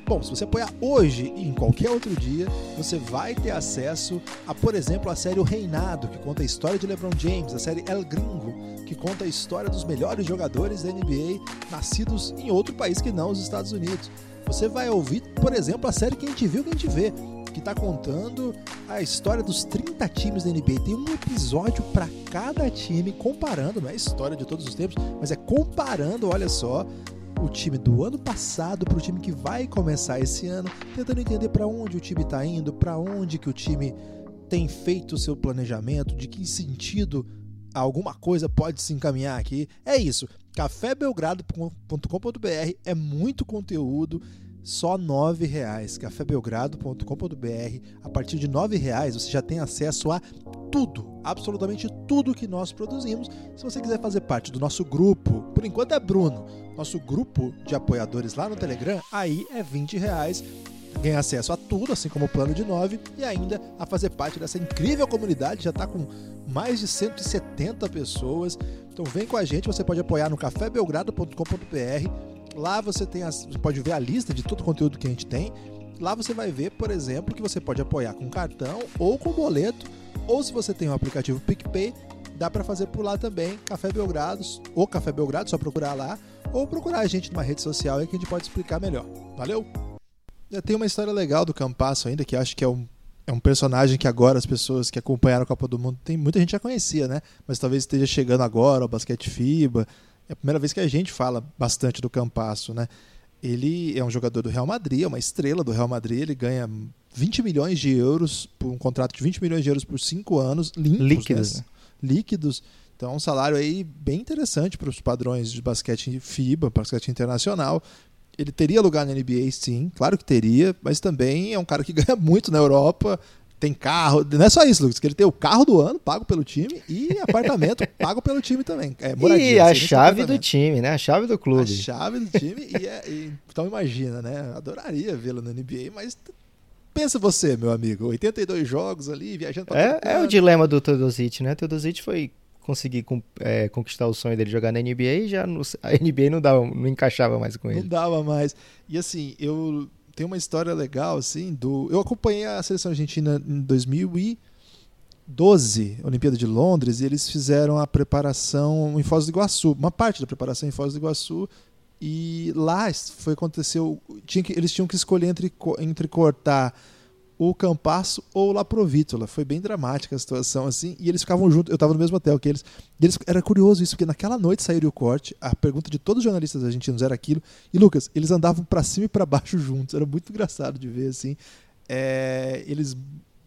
Bom, se você apoiar hoje e em qualquer outro dia, você vai ter acesso a, por exemplo, a série O Reinado, que conta a história de LeBron James, a série El Gringo, que conta a história dos melhores jogadores da NBA nascidos em outro país que não os Estados Unidos. Você vai ouvir, por exemplo, a série Quem Te Viu, Quem Te Vê, que está contando a história dos 30 times da NBA. Tem um episódio para cada time, comparando, não é a história de todos os tempos, mas é comparando, olha só, o time do ano passado para o time que vai começar esse ano, tentando entender para onde o time está indo, para onde que o time tem feito o seu planejamento, de que sentido alguma coisa pode se encaminhar aqui. É isso. cafébelgrado.com.br é muito conteúdo só R$ reais. cafébelgrado.com.br. A partir de R$ reais você já tem acesso a tudo, absolutamente tudo que nós produzimos. Se você quiser fazer parte do nosso grupo, por enquanto é Bruno, nosso grupo de apoiadores lá no Telegram, aí é R$ reais. Ganha acesso a tudo, assim como o plano de 9, e ainda a fazer parte dessa incrível comunidade. Já está com mais de 170 pessoas. Então vem com a gente, você pode apoiar no cafébelgrado.com.br Lá você tem as, você pode ver a lista de todo o conteúdo que a gente tem. Lá você vai ver, por exemplo, que você pode apoiar com cartão ou com boleto, ou se você tem o aplicativo PicPay, dá para fazer por lá também, Café Belgrado, ou Café Belgrado, só procurar lá, ou procurar a gente numa rede social aí que a gente pode explicar melhor. Valeu? Eu tenho uma história legal do Campasso ainda, que acho que é um, é um personagem que agora as pessoas que acompanharam a Copa do Mundo, tem muita gente já conhecia, né? Mas talvez esteja chegando agora o basquete FIBA. É a primeira vez que a gente fala bastante do Campasso, né? Ele é um jogador do Real Madrid, é uma estrela do Real Madrid, ele ganha 20 milhões de euros por um contrato de 20 milhões de euros por cinco anos, limpos, líquidos. Né? líquidos. Então, é um salário aí bem interessante para os padrões de basquete FIBA, basquete internacional. Ele teria lugar na NBA, sim, claro que teria, mas também é um cara que [laughs] ganha muito na Europa, tem carro. Não é só isso, Lucas, que ele tem o carro do ano pago pelo time e apartamento [laughs] pago pelo time também. É, moradia, e a chave do time, né? A chave do clube. A chave do time. e, é, e, então imagina, né? Adoraria vê-lo na NBA, mas pensa você, meu amigo. 82 jogos ali, viajando pra É, é o dilema do Teodosic, né? Teodosic foi conseguir é, conquistar o sonho dele jogar na NBA e já no, a NBA não, dava, não encaixava mais com ele. Não dava mais. E assim, eu tenho uma história legal, assim, do. Eu acompanhei a seleção argentina em 2012, Olimpíada de Londres, e eles fizeram a preparação em Foz do Iguaçu, uma parte da preparação em Foz do Iguaçu. E lá foi aconteceu, tinha que, eles tinham que escolher entre, entre cortar o Campasso ou o Laprovítola. Foi bem dramática a situação, assim, e eles ficavam juntos. Eu estava no mesmo hotel que eles. eles. Era curioso isso, porque naquela noite saiu o corte, a pergunta de todos os jornalistas argentinos era aquilo. E, Lucas, eles andavam para cima e para baixo [laughs] juntos. Era muito engraçado de ver, assim. É, eles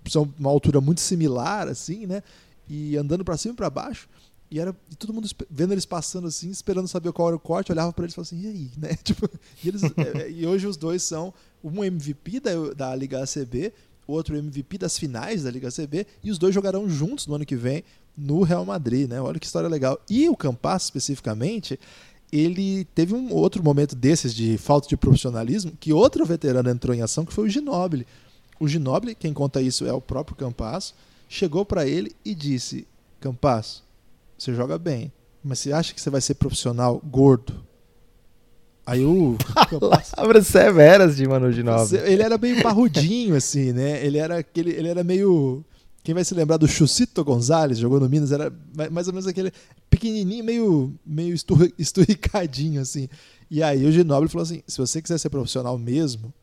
são uma altura muito similar, assim, né? E andando para cima e para baixo. E era e todo mundo vendo eles passando assim, esperando saber qual era o corte, olhava para eles e falava assim, e aí, [laughs] né? Tipo, e, eles, é, é, e hoje os dois são um MVP da, da Liga ACB, outro MVP das finais da Liga ACB, e os dois jogarão juntos no ano que vem no Real Madrid, né? Olha que história legal. E o Campas, especificamente, ele teve um outro momento desses de falta de profissionalismo, que outro veterano entrou em ação, que foi o Ginobili. O Ginobili, quem conta isso é o próprio Campas, chegou para ele e disse: Campas, você joga bem, mas você acha que você vai ser profissional gordo? Aí [laughs] o. Palavras severas de Manu Ginóbili. Ele era meio parrudinho, assim, né? Ele era aquele. Ele era meio. Quem vai se lembrar do Chucito Gonzalez, jogou no Minas, era mais ou menos aquele pequenininho, meio, meio [laughs] esturricadinho, assim. E aí o Ginóbili falou assim: se você quiser ser profissional mesmo,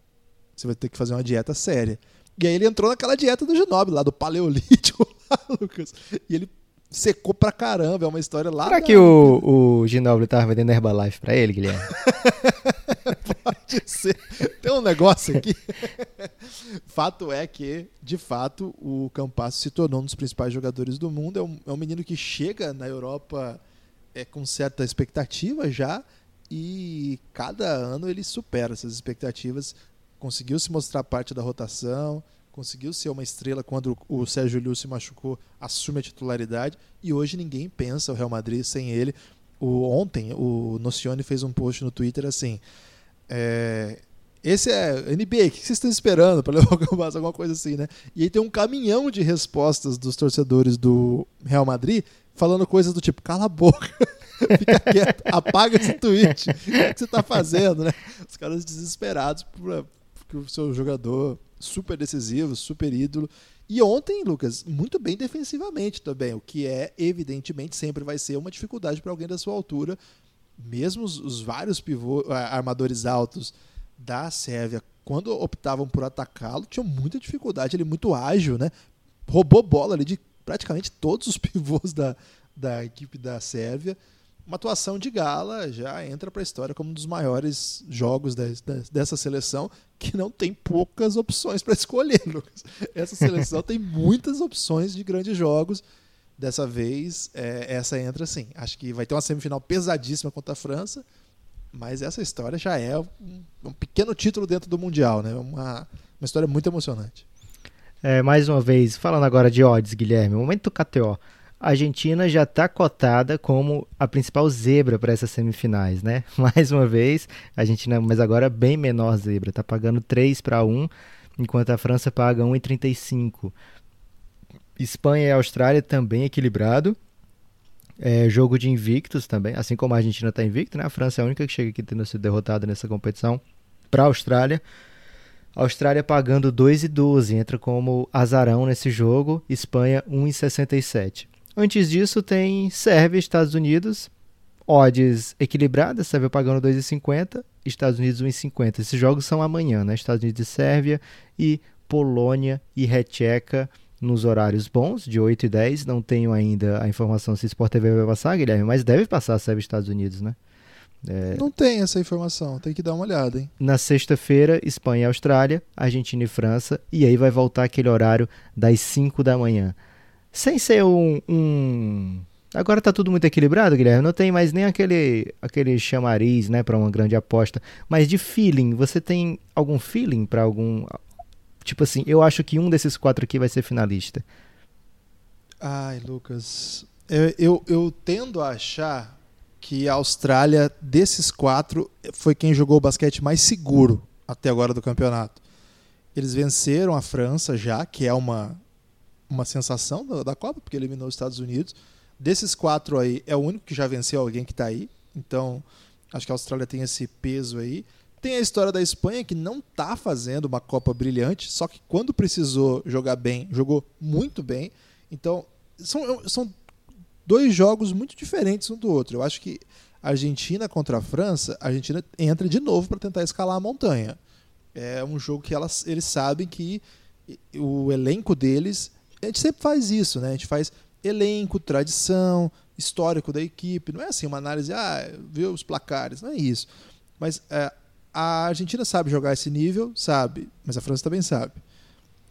você vai ter que fazer uma dieta séria. E aí ele entrou naquela dieta do Ginóbili, lá do Paleolítico, [laughs] lá, Lucas. E ele secou pra caramba, é uma história lá. Será que o, o Ginobili tava vendendo Herbalife pra ele, Guilherme? [laughs] Pode ser. Tem um negócio aqui. [laughs] fato é que, de fato, o Campasso se tornou um dos principais jogadores do mundo. É um, é um menino que chega na Europa é, com certa expectativa já e cada ano ele supera essas expectativas. Conseguiu se mostrar parte da rotação, conseguiu ser uma estrela quando o Sérgio Llull se machucou, assume a titularidade e hoje ninguém pensa o Real Madrid sem ele. O, ontem o Nocione fez um post no Twitter assim: é, esse é NBA, o que vocês estão esperando para levar o Gambás? Alguma coisa assim, né? E aí tem um caminhão de respostas dos torcedores do Real Madrid falando coisas do tipo: cala a boca, [laughs] fica quieto, apaga esse tweet, o que, você está fazendo, né? Os caras desesperados porque o seu jogador super decisivo, super ídolo. E ontem, Lucas, muito bem defensivamente também, o que é, evidentemente, sempre vai ser uma dificuldade para alguém da sua altura. Mesmo os, os vários pivô, armadores altos da Sérvia, quando optavam por atacá-lo, tinham muita dificuldade. Ele muito ágil, né? Roubou bola ali de praticamente todos os [laughs] pivôs da, da equipe da Sérvia uma atuação de gala, já entra para a história como um dos maiores jogos de, de, dessa seleção, que não tem poucas opções para [laughs] escolher. Lucas. Essa seleção tem muitas opções de grandes jogos. Dessa vez, é, essa entra sim. Acho que vai ter uma semifinal pesadíssima contra a França, mas essa história já é um, um pequeno título dentro do Mundial, né? uma, uma história muito emocionante. É, mais uma vez, falando agora de odds, Guilherme, momento KTO a Argentina já está cotada como a principal zebra para essas semifinais, né? [laughs] Mais uma vez, a Argentina, mas agora bem menor zebra, está pagando 3 para 1, enquanto a França paga 1,35. Espanha e Austrália também equilibrado. É, jogo de invictos também, assim como a Argentina está invicta, né? A França é a única que chega aqui tendo sido derrotada nessa competição para a Austrália. Austrália pagando 2,12, entra como azarão nesse jogo. Espanha 1,67. Antes disso tem Sérvia e Estados Unidos, odds equilibradas, Sérvia pagando 2,50, Estados Unidos 1,50. Esses jogos são amanhã, né? Estados Unidos e Sérvia e Polônia e Recheca nos horários bons, de 8 e 10. Não tenho ainda a informação se Sport TV vai passar, Guilherme, mas deve passar a SEB Estados Unidos, né? É... Não tem essa informação, tem que dar uma olhada, hein? Na sexta-feira, Espanha e Austrália, Argentina e França, e aí vai voltar aquele horário das 5 da manhã. Sem ser um, um... Agora tá tudo muito equilibrado, Guilherme. Não tem mais nem aquele, aquele chamariz, né, para uma grande aposta. Mas de feeling, você tem algum feeling para algum. Tipo assim, eu acho que um desses quatro aqui vai ser finalista. Ai, Lucas. Eu, eu, eu tendo a achar que a Austrália, desses quatro, foi quem jogou o basquete mais seguro até agora do campeonato. Eles venceram a França já, que é uma, uma sensação da, da Copa, porque eliminou os Estados Unidos. Desses quatro aí, é o único que já venceu alguém que está aí. Então, acho que a Austrália tem esse peso aí. Tem a história da Espanha, que não está fazendo uma Copa brilhante, só que quando precisou jogar bem, jogou muito bem. Então, são, são dois jogos muito diferentes um do outro. Eu acho que Argentina contra a França, a Argentina entra de novo para tentar escalar a montanha. É um jogo que elas, eles sabem que o elenco deles. A gente sempre faz isso, né? A gente faz elenco, tradição, histórico da equipe. Não é assim uma análise, ah, viu os placares. Não é isso. Mas é, a Argentina sabe jogar esse nível, sabe. Mas a França também sabe.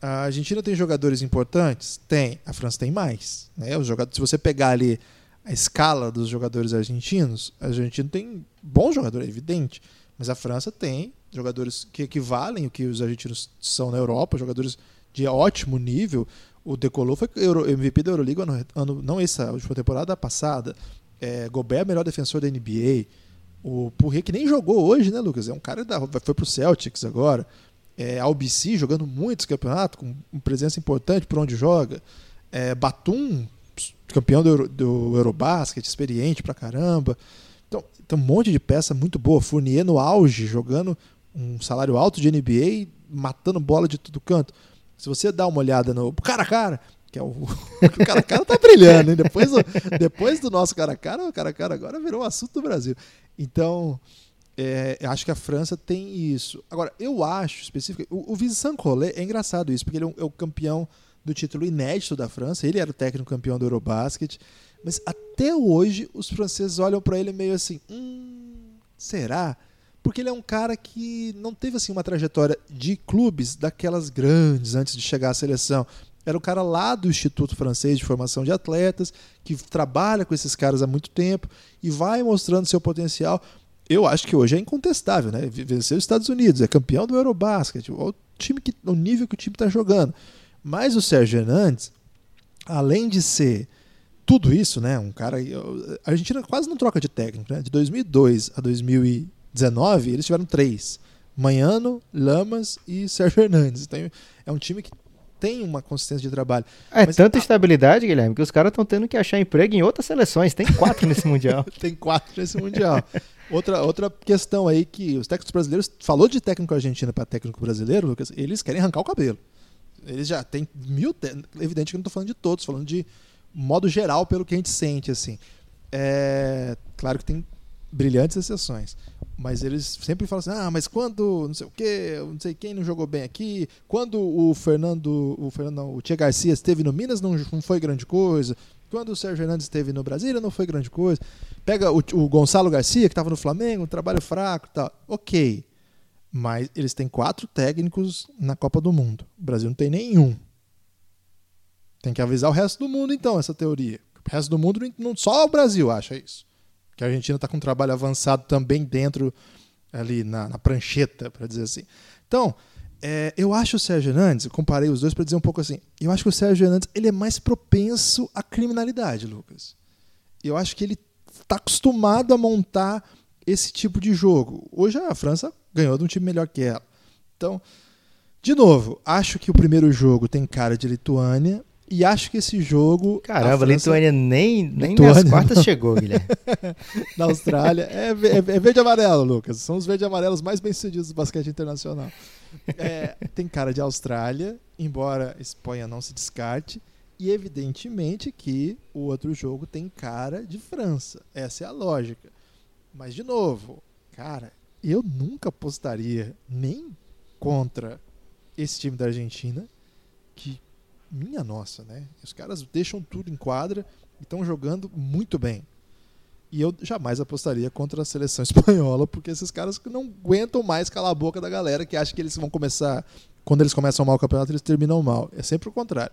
A Argentina tem jogadores importantes? Tem. A França tem mais. Né? Os jogadores, se você pegar ali a escala dos jogadores argentinos, a Argentina tem bons jogadores, é evidente. Mas a França tem jogadores que equivalem o que os argentinos são na Europa, jogadores de ótimo nível. O Decolou foi MVP da Euroliga ano, ano, não essa última temporada, passada. É, Gobert é melhor defensor da NBA. O Purrier, que nem jogou hoje, né, Lucas? É um cara da, foi pro Celtics agora é, jogando muitos campeonatos, com presença importante por onde joga. É, Batum, campeão do, Euro, do Eurobasket, experiente pra caramba. Então, tem um monte de peça muito boa. Fournier no auge, jogando um salário alto de NBA, matando bola de todo canto. Se você dá uma olhada no cara a cara, que é o, [laughs] o cara a cara tá brilhando, hein? Depois, do, depois do nosso cara a cara, o cara a cara agora virou um assunto do Brasil. Então, é, acho que a França tem isso. Agora, eu acho específico. O, o Vincent Collet é engraçado isso, porque ele é, um, é, o campeão do título inédito da França. Ele era o técnico campeão do Eurobasket. Mas até hoje os franceses olham para ele meio assim: hum, será? Porque ele é um cara que não teve assim uma trajetória de clubes daquelas grandes antes de chegar à seleção. Era um cara lá do Instituto Francês de Formação de Atletas, que trabalha com esses caras há muito tempo e vai mostrando seu potencial eu acho que hoje é incontestável, né? Venceu os Estados Unidos, é campeão do Eurobasket, o time que, o nível que o time está jogando. Mas o Sérgio Hernandes, além de ser tudo isso, né? Um cara, a Argentina quase não troca de técnico, né? De 2002 a 2019 eles tiveram três: Manhano, Lamas e Sérgio Hernandes. Então é um time que tem uma consistência de trabalho. É Mas, tanta a... estabilidade, Guilherme, que os caras estão tendo que achar emprego em outras seleções. Tem quatro nesse Mundial. [laughs] tem quatro nesse Mundial. Outra, outra questão aí que os técnicos brasileiros, falou de técnico argentino para técnico brasileiro, Lucas, eles querem arrancar o cabelo. Eles já têm mil. Evidente que eu não estou falando de todos, falando de modo geral, pelo que a gente sente. assim. É, claro que tem brilhantes exceções. Mas eles sempre falam assim: ah, mas quando não sei o quê, não sei quem não jogou bem aqui, quando o Fernando, o Fernando, não, o Tia Garcia esteve no Minas, não, não foi grande coisa. Quando o Sérgio Hernandes esteve no Brasília, não foi grande coisa. Pega o, o Gonçalo Garcia, que estava no Flamengo, um trabalho fraco tal. Ok. Mas eles têm quatro técnicos na Copa do Mundo. O Brasil não tem nenhum. Tem que avisar o resto do mundo, então, essa teoria. O resto do mundo, não, só o Brasil acha isso. Que a Argentina está com um trabalho avançado também dentro, ali na, na prancheta, para dizer assim. Então, é, eu acho o Sérgio Hernandes, eu comparei os dois para dizer um pouco assim, eu acho que o Sérgio Hernandes ele é mais propenso à criminalidade, Lucas. Eu acho que ele está acostumado a montar esse tipo de jogo. Hoje a França ganhou de um time melhor que ela. Então, de novo, acho que o primeiro jogo tem cara de Lituânia e acho que esse jogo. Caramba, a França... Lituânia nem, nem Lituânia, nas quartas não. chegou, Guilherme. [laughs] Na Austrália. É, é, é verde e amarelo, Lucas. São os verde e amarelos mais bem-sucedidos do basquete internacional. É, tem cara de Austrália, embora Espanha não se descarte. E evidentemente que o outro jogo tem cara de França. Essa é a lógica. Mas, de novo, cara, eu nunca apostaria nem contra esse time da Argentina, que, minha nossa, né? Os caras deixam tudo em quadra e estão jogando muito bem. E eu jamais apostaria contra a seleção [laughs] espanhola, porque esses caras não aguentam mais calar a boca da galera que acha que eles vão começar. Quando eles começam mal o campeonato, eles terminam mal. É sempre o contrário.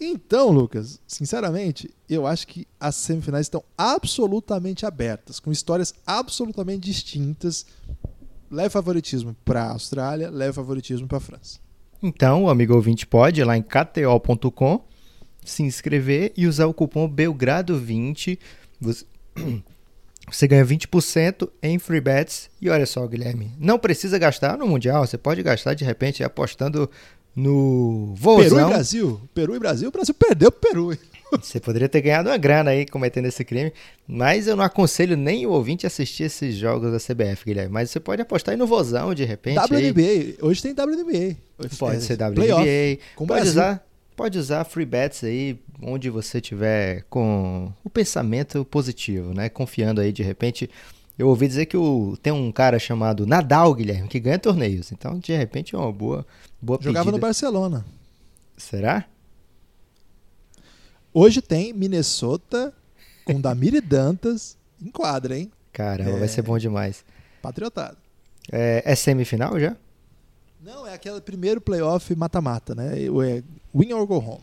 Então, Lucas, sinceramente, eu acho que as semifinais estão absolutamente abertas, com histórias absolutamente distintas. Leve favoritismo para a Austrália, leve favoritismo para a França. Então, o amigo ouvinte pode ir lá em kto.com, se inscrever e usar o cupom Belgrado20. Você, [clears throat] você ganha 20% em free bets. E olha só, Guilherme, não precisa gastar no Mundial, você pode gastar de repente apostando no Vozão. Peru e Brasil. Peru e Brasil. O Brasil perdeu pro Peru. Você poderia ter ganhado uma grana aí cometendo esse crime, mas eu não aconselho nem o ouvinte a assistir esses jogos da CBF, Guilherme. Mas você pode apostar aí no Vozão, de repente. WNBA. Aí. Hoje tem WNBA. Hoje pode é, ser WNBA. pode usar, pode usar free bets aí onde você tiver com o pensamento positivo, né? Confiando aí de repente. Eu ouvi dizer que o, tem um cara chamado Nadal, Guilherme, que ganha torneios. Então, de repente, é uma boa, boa Jogava pedida. no Barcelona. Será? Hoje tem Minnesota com Damir e Dantas em quadra, hein? Caramba, é... vai ser bom demais. Patriotado. É, é, semifinal já? Não, é aquele primeiro playoff mata-mata, né? É win or go home.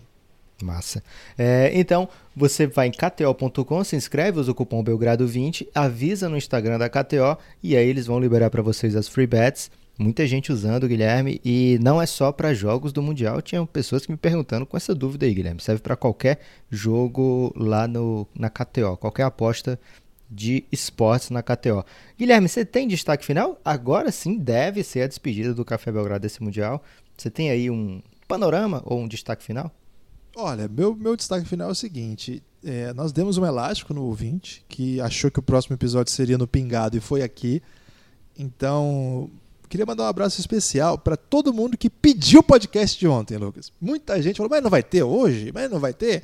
Massa. É, então, você vai em kto.com, se inscreve, usa o cupom Belgrado20, avisa no Instagram da KTO e aí eles vão liberar para vocês as free bets. Muita gente usando, Guilherme, e não é só para jogos do Mundial. Tinha pessoas que me perguntando com essa dúvida aí, Guilherme. Serve para qualquer jogo lá no, na KTO, qualquer aposta de esportes na KTO. Guilherme, você tem destaque final? Agora sim deve ser a despedida do Café Belgrado desse Mundial. Você tem aí um panorama ou um destaque final? Olha, meu, meu destaque final é o seguinte: é, nós demos um elástico no ouvinte que achou que o próximo episódio seria no Pingado e foi aqui. Então, queria mandar um abraço especial para todo mundo que pediu o podcast de ontem, Lucas. Muita gente falou, mas não vai ter hoje? Mas não vai ter?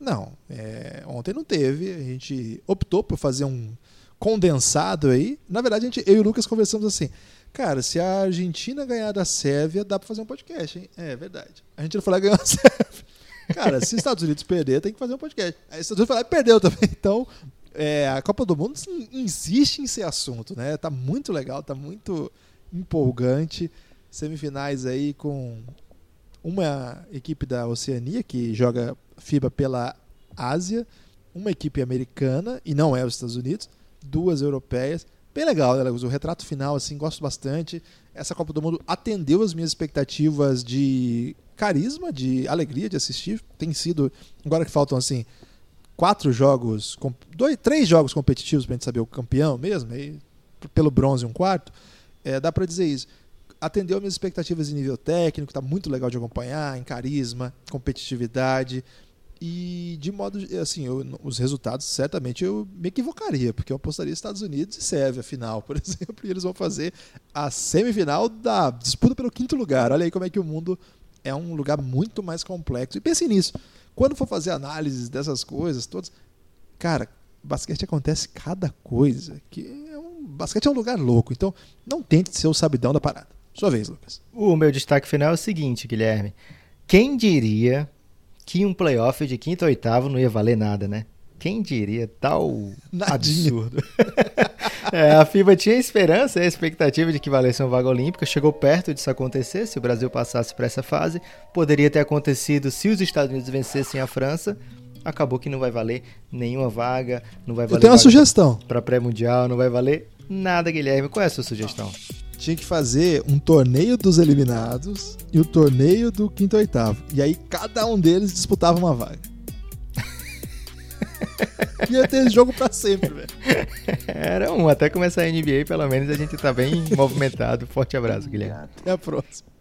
Não, é, ontem não teve. A gente optou por fazer um condensado aí. Na verdade, a gente, eu e o Lucas conversamos assim. Cara, se a Argentina ganhar da Sérvia, dá para fazer um podcast, hein? É verdade. A gente não falou ganhar a Sérvia. Cara, se os Estados Unidos perder, tem que fazer um podcast. Aí os Estados Unidos foi e perdeu também. Então, é, a Copa do Mundo insiste em ser assunto, né? Tá muito legal, tá muito empolgante. Semifinais aí com uma equipe da Oceania que joga FIBA pela Ásia, uma equipe americana, e não é os Estados Unidos, duas europeias. Bem legal, né? o retrato final, assim, gosto bastante. Essa Copa do Mundo atendeu as minhas expectativas de carisma, de alegria de assistir. Tem sido, agora que faltam assim quatro jogos, dois, três jogos competitivos para a gente saber o campeão mesmo, aí, pelo bronze um quarto, é, dá para dizer isso. Atendeu minhas expectativas em nível técnico, está muito legal de acompanhar, em carisma, competitividade. E de modo assim, eu, os resultados certamente eu me equivocaria, porque eu apostaria Estados Unidos e Sérvia final, por [laughs] exemplo, e eles vão fazer a semifinal da disputa pelo quinto lugar. Olha aí como é que o mundo é um lugar muito mais complexo. E pense nisso. Quando for fazer análises dessas coisas todas, cara, basquete acontece cada coisa. Que basquete é um lugar louco. Então, não tente ser o sabidão da parada. Sua vez, Lucas. O meu destaque final é o seguinte, Guilherme. Quem diria que um playoff de quinto ou oitavo não ia valer nada, né? Quem diria tal Nadinho. absurdo? [laughs] é, a FIBA tinha esperança e a expectativa de que valesse uma vaga olímpica. Chegou perto disso acontecer. Se o Brasil passasse para essa fase, poderia ter acontecido se os Estados Unidos vencessem a França. Acabou que não vai valer nenhuma vaga, não vai valer. Eu tenho uma sugestão. Para pré-mundial, não vai valer nada, Guilherme. Qual é a sua sugestão? Tinha que fazer um torneio dos eliminados e o torneio do quinto e oitavo. E aí cada um deles disputava uma vaga. [laughs] Ia ter jogo pra sempre, velho. Era um, até começar a NBA, pelo menos a gente tá bem movimentado. Forte abraço, Guilherme. Até a próxima.